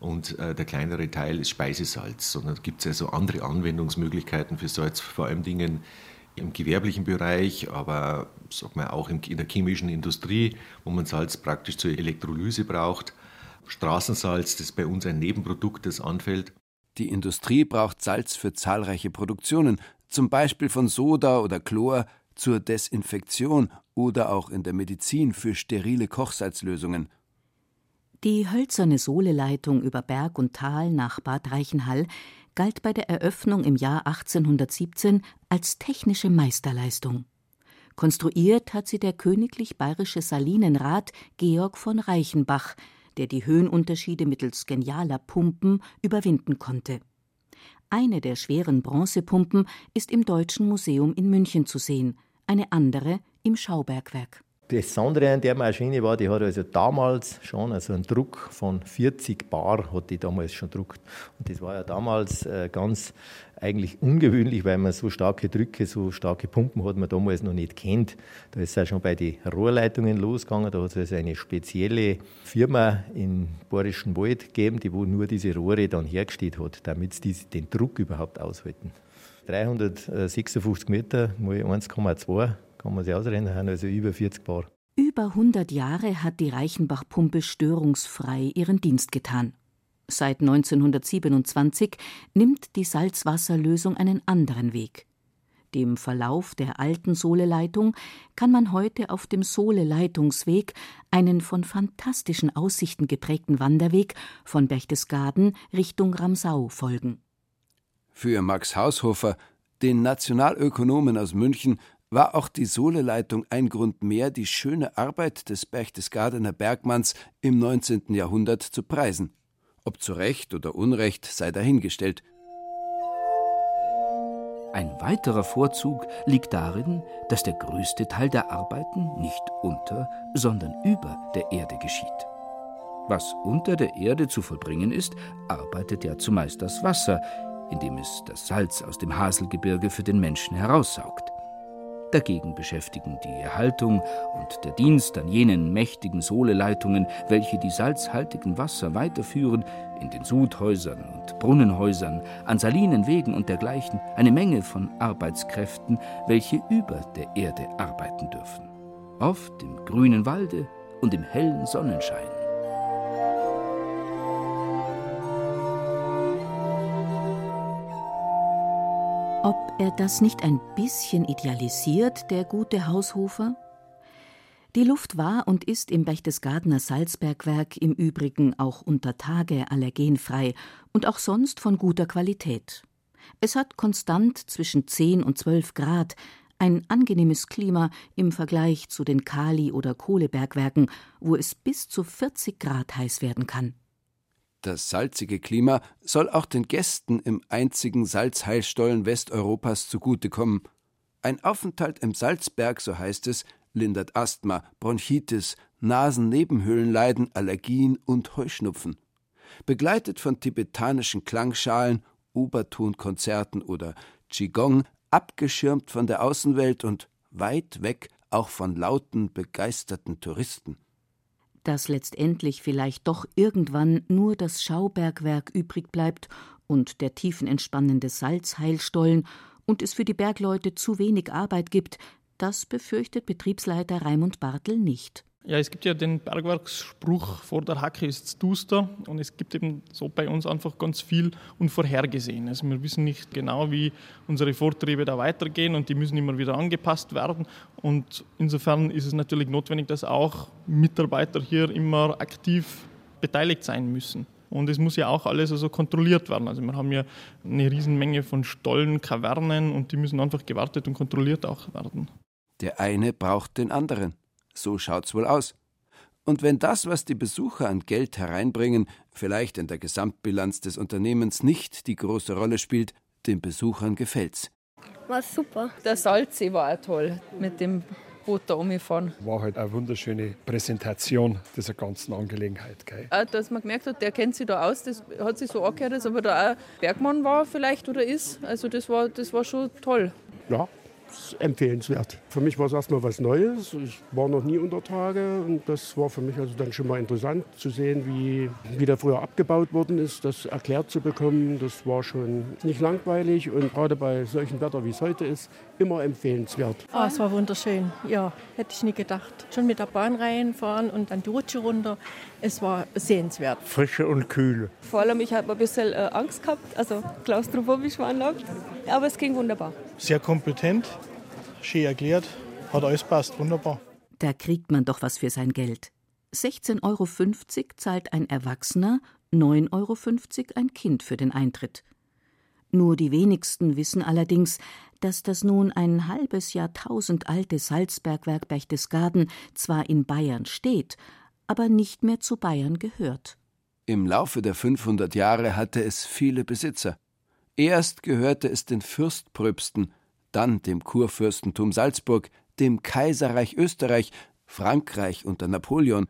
Und äh, der kleinere Teil ist Speisesalz. Sondern gibt es also andere Anwendungsmöglichkeiten für Salz, vor allem Dingen im gewerblichen Bereich, aber sag mal, auch in der chemischen Industrie, wo man Salz praktisch zur Elektrolyse braucht. Straßensalz, das bei uns ein Nebenprodukt, das anfällt. Die Industrie braucht Salz für zahlreiche Produktionen, zum Beispiel von Soda oder Chlor zur Desinfektion oder auch in der Medizin für sterile Kochsalzlösungen. Die hölzerne Sohleleitung über Berg und Tal nach Bad Reichenhall galt bei der Eröffnung im Jahr 1817 als technische Meisterleistung. Konstruiert hat sie der königlich bayerische Salinenrat Georg von Reichenbach, der die Höhenunterschiede mittels genialer Pumpen überwinden konnte. Eine der schweren Bronzepumpen ist im Deutschen Museum in München zu sehen, eine andere im Schaubergwerk. Das Besondere an der Maschine war, die hat also damals schon also einen Druck von 40 Bar, hat die damals schon druckt. Und das war ja damals äh, ganz eigentlich ungewöhnlich, weil man so starke Drücke, so starke Pumpen hat man damals noch nicht kennt. Da ist ja schon bei den Rohrleitungen losgegangen. Da hat es also eine spezielle Firma in Borischen Wald gegeben, die wo nur diese Rohre dann hergestellt hat, damit sie den Druck überhaupt aushalten. 356 Meter mal 1,2 Kann man sich ausrechnen, also über 40 Bar. Über 100 Jahre hat die Reichenbach-Pumpe störungsfrei ihren Dienst getan. Seit 1927 nimmt die Salzwasserlösung einen anderen Weg. Dem Verlauf der alten Sohleleitung kann man heute auf dem Sohle-Leitungsweg einen von fantastischen Aussichten geprägten Wanderweg von Berchtesgaden Richtung Ramsau folgen. Für Max Haushofer, den Nationalökonomen aus München, war auch die Sohleleitung ein Grund mehr, die schöne Arbeit des Berchtesgadener Bergmanns im 19. Jahrhundert zu preisen. Ob zu Recht oder Unrecht sei dahingestellt. Ein weiterer Vorzug liegt darin, dass der größte Teil der Arbeiten nicht unter, sondern über der Erde geschieht. Was unter der Erde zu vollbringen ist, arbeitet ja zumeist das Wasser, indem es das Salz aus dem Haselgebirge für den Menschen heraussaugt. Dagegen beschäftigen die Erhaltung und der Dienst an jenen mächtigen Sohleleitungen, welche die salzhaltigen Wasser weiterführen, in den Sudhäusern und Brunnenhäusern, an Salinenwegen und dergleichen, eine Menge von Arbeitskräften, welche über der Erde arbeiten dürfen. Oft im grünen Walde und im hellen Sonnenschein. Ob er das nicht ein bisschen idealisiert, der gute Haushofer? Die Luft war und ist im Berchtesgadener Salzbergwerk im Übrigen auch unter Tage allergenfrei und auch sonst von guter Qualität. Es hat konstant zwischen 10 und 12 Grad, ein angenehmes Klima im Vergleich zu den Kali- oder Kohlebergwerken, wo es bis zu 40 Grad heiß werden kann. Das salzige Klima soll auch den Gästen im einzigen Salzheilstollen Westeuropas zugutekommen. Ein Aufenthalt im Salzberg, so heißt es, lindert Asthma, Bronchitis, Nasennebenhöhlenleiden, Allergien und Heuschnupfen. Begleitet von tibetanischen Klangschalen, Obertonkonzerten oder Qigong, abgeschirmt von der Außenwelt und weit weg auch von lauten, begeisterten Touristen dass letztendlich vielleicht doch irgendwann nur das Schaubergwerk übrig bleibt und der tiefenentspannende Salzheilstollen und es für die Bergleute zu wenig Arbeit gibt, das befürchtet Betriebsleiter Raimund Bartel nicht. Ja, es gibt ja den Bergwerksspruch, vor der Hacke ist duster und es gibt eben so bei uns einfach ganz viel unvorhergesehen. Also wir wissen nicht genau, wie unsere Vortriebe da weitergehen und die müssen immer wieder angepasst werden und insofern ist es natürlich notwendig, dass auch Mitarbeiter hier immer aktiv beteiligt sein müssen. Und es muss ja auch alles also kontrolliert werden. Also wir haben ja eine Riesenmenge von Stollen, Kavernen und die müssen einfach gewartet und kontrolliert auch werden. Der eine braucht den anderen. So schaut's wohl aus. Und wenn das, was die Besucher an Geld hereinbringen, vielleicht in der Gesamtbilanz des Unternehmens nicht die große Rolle spielt, den Besuchern gefällt's. War super. Der Salzsee war auch toll mit dem Boot da umgefahren. War halt eine wunderschöne Präsentation dieser ganzen Angelegenheit. Gell? Auch, dass man gemerkt hat, der kennt sich da aus, das hat sich so angehört, als ob er da auch Bergmann war vielleicht oder ist. Also das war, das war schon toll. Ja, empfehlenswert. Für mich war es erstmal was Neues. Ich war noch nie unter Tage und das war für mich also dann schon mal interessant zu sehen, wie, wie der früher abgebaut worden ist, das erklärt zu bekommen. Das war schon nicht langweilig und gerade bei solchen Wetter, wie es heute ist, immer empfehlenswert. Oh, es war wunderschön. Ja, hätte ich nie gedacht. Schon mit der Bahn reinfahren und dann die Rutsche runter. Es war sehenswert. Frische und kühl. Vor allem, ich habe ein bisschen äh, Angst gehabt, also klaustrophobisch veranlagt. Aber es ging wunderbar. Sehr kompetent, schön erklärt, hat alles passt, wunderbar. Da kriegt man doch was für sein Geld. 16,50 Euro zahlt ein Erwachsener, 9,50 Euro ein Kind für den Eintritt. Nur die wenigsten wissen allerdings, dass das nun ein halbes Jahrtausend alte Salzbergwerk Berchtesgaden zwar in Bayern steht, aber nicht mehr zu Bayern gehört. Im Laufe der 500 Jahre hatte es viele Besitzer. Erst gehörte es den Fürstpröpsten, dann dem Kurfürstentum Salzburg, dem Kaiserreich Österreich, Frankreich unter Napoleon,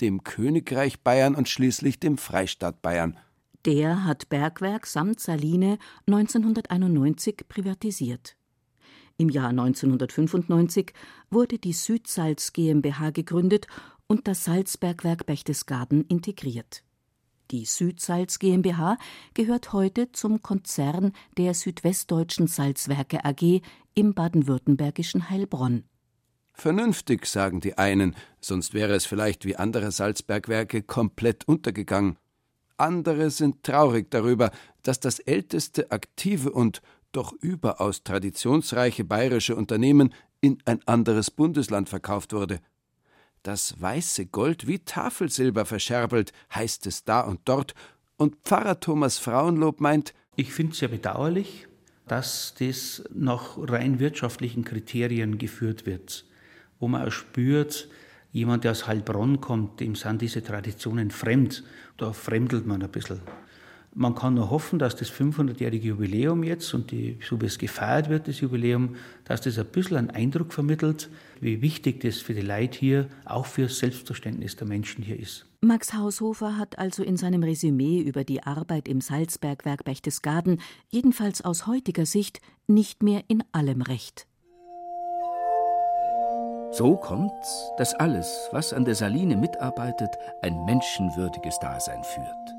dem Königreich Bayern und schließlich dem Freistaat Bayern. Der hat Bergwerk samt Saline 1991 privatisiert. Im Jahr 1995 wurde die Südsalz GmbH gegründet und das Salzbergwerk Berchtesgaden integriert. Die Südsalz GmbH gehört heute zum Konzern der Südwestdeutschen Salzwerke AG im baden-württembergischen Heilbronn. Vernünftig, sagen die einen, sonst wäre es vielleicht wie andere Salzbergwerke komplett untergegangen. Andere sind traurig darüber, dass das älteste, aktive und doch überaus traditionsreiche bayerische Unternehmen in ein anderes Bundesland verkauft wurde. Das weiße Gold wie Tafelsilber verscherbelt, heißt es da und dort, und Pfarrer Thomas Frauenlob meint, ich finde es sehr bedauerlich, dass das nach rein wirtschaftlichen Kriterien geführt wird, wo man auch spürt, jemand, der aus Heilbronn kommt, dem sind diese Traditionen fremd. Da fremdelt man ein bisschen. Man kann nur hoffen, dass das 500-jährige Jubiläum jetzt und die, so wie es gefeiert wird, das Jubiläum, dass das ein bisschen einen Eindruck vermittelt, wie wichtig das für die Leute hier, auch für das Selbstverständnis der Menschen hier ist. Max Haushofer hat also in seinem Resümee über die Arbeit im Salzbergwerk Berchtesgaden, jedenfalls aus heutiger Sicht, nicht mehr in allem recht. So kommt's, dass alles, was an der Saline mitarbeitet, ein menschenwürdiges Dasein führt.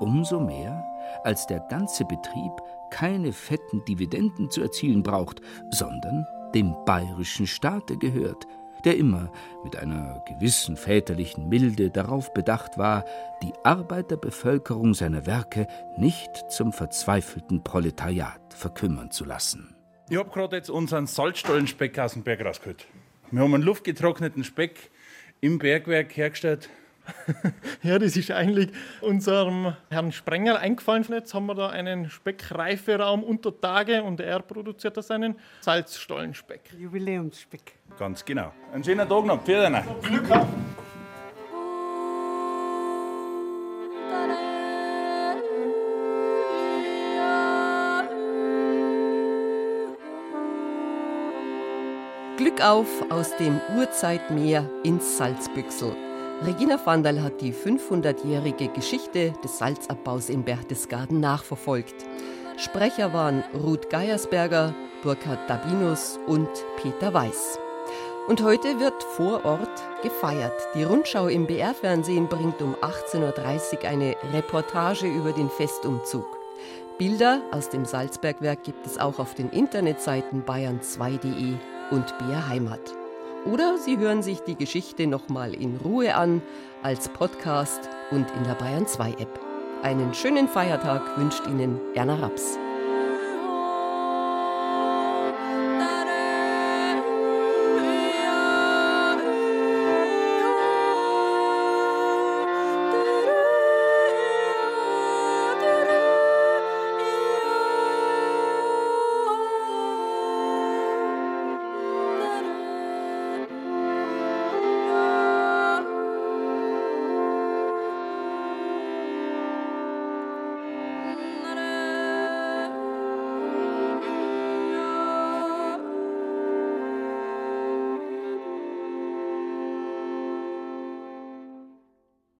Umso mehr, als der ganze Betrieb keine fetten Dividenden zu erzielen braucht, sondern dem bayerischen Staate gehört, der immer mit einer gewissen väterlichen Milde darauf bedacht war, die Arbeiterbevölkerung seiner Werke nicht zum verzweifelten Proletariat verkümmern zu lassen. Ich habe gerade jetzt unseren Salzstollenspeck aus dem Berg rausgeholt. Wir haben einen luftgetrockneten Speck im Bergwerk hergestellt. *laughs* ja, das ist eigentlich unserem Herrn Sprenger eingefallen. Jetzt haben wir da einen Speckreiferaum unter Tage und er produziert da seinen Salzstollenspeck. Jubiläumsspeck. Ganz genau. Einen schönen Tag noch. Vielen Glück auf. Auf aus dem Urzeitmeer ins Salzbüchsel. Regina Vandal hat die 500-jährige Geschichte des Salzabbaus in Berchtesgaden nachverfolgt. Sprecher waren Ruth Geiersberger, Burkhard Dabinus und Peter Weiß. Und heute wird vor Ort gefeiert. Die Rundschau im BR-Fernsehen bringt um 18.30 Uhr eine Reportage über den Festumzug. Bilder aus dem Salzbergwerk gibt es auch auf den Internetseiten bayern2.de und BR Heimat. Oder Sie hören sich die Geschichte nochmal in Ruhe an, als Podcast und in der Bayern 2 App. Einen schönen Feiertag wünscht Ihnen Erna Raps.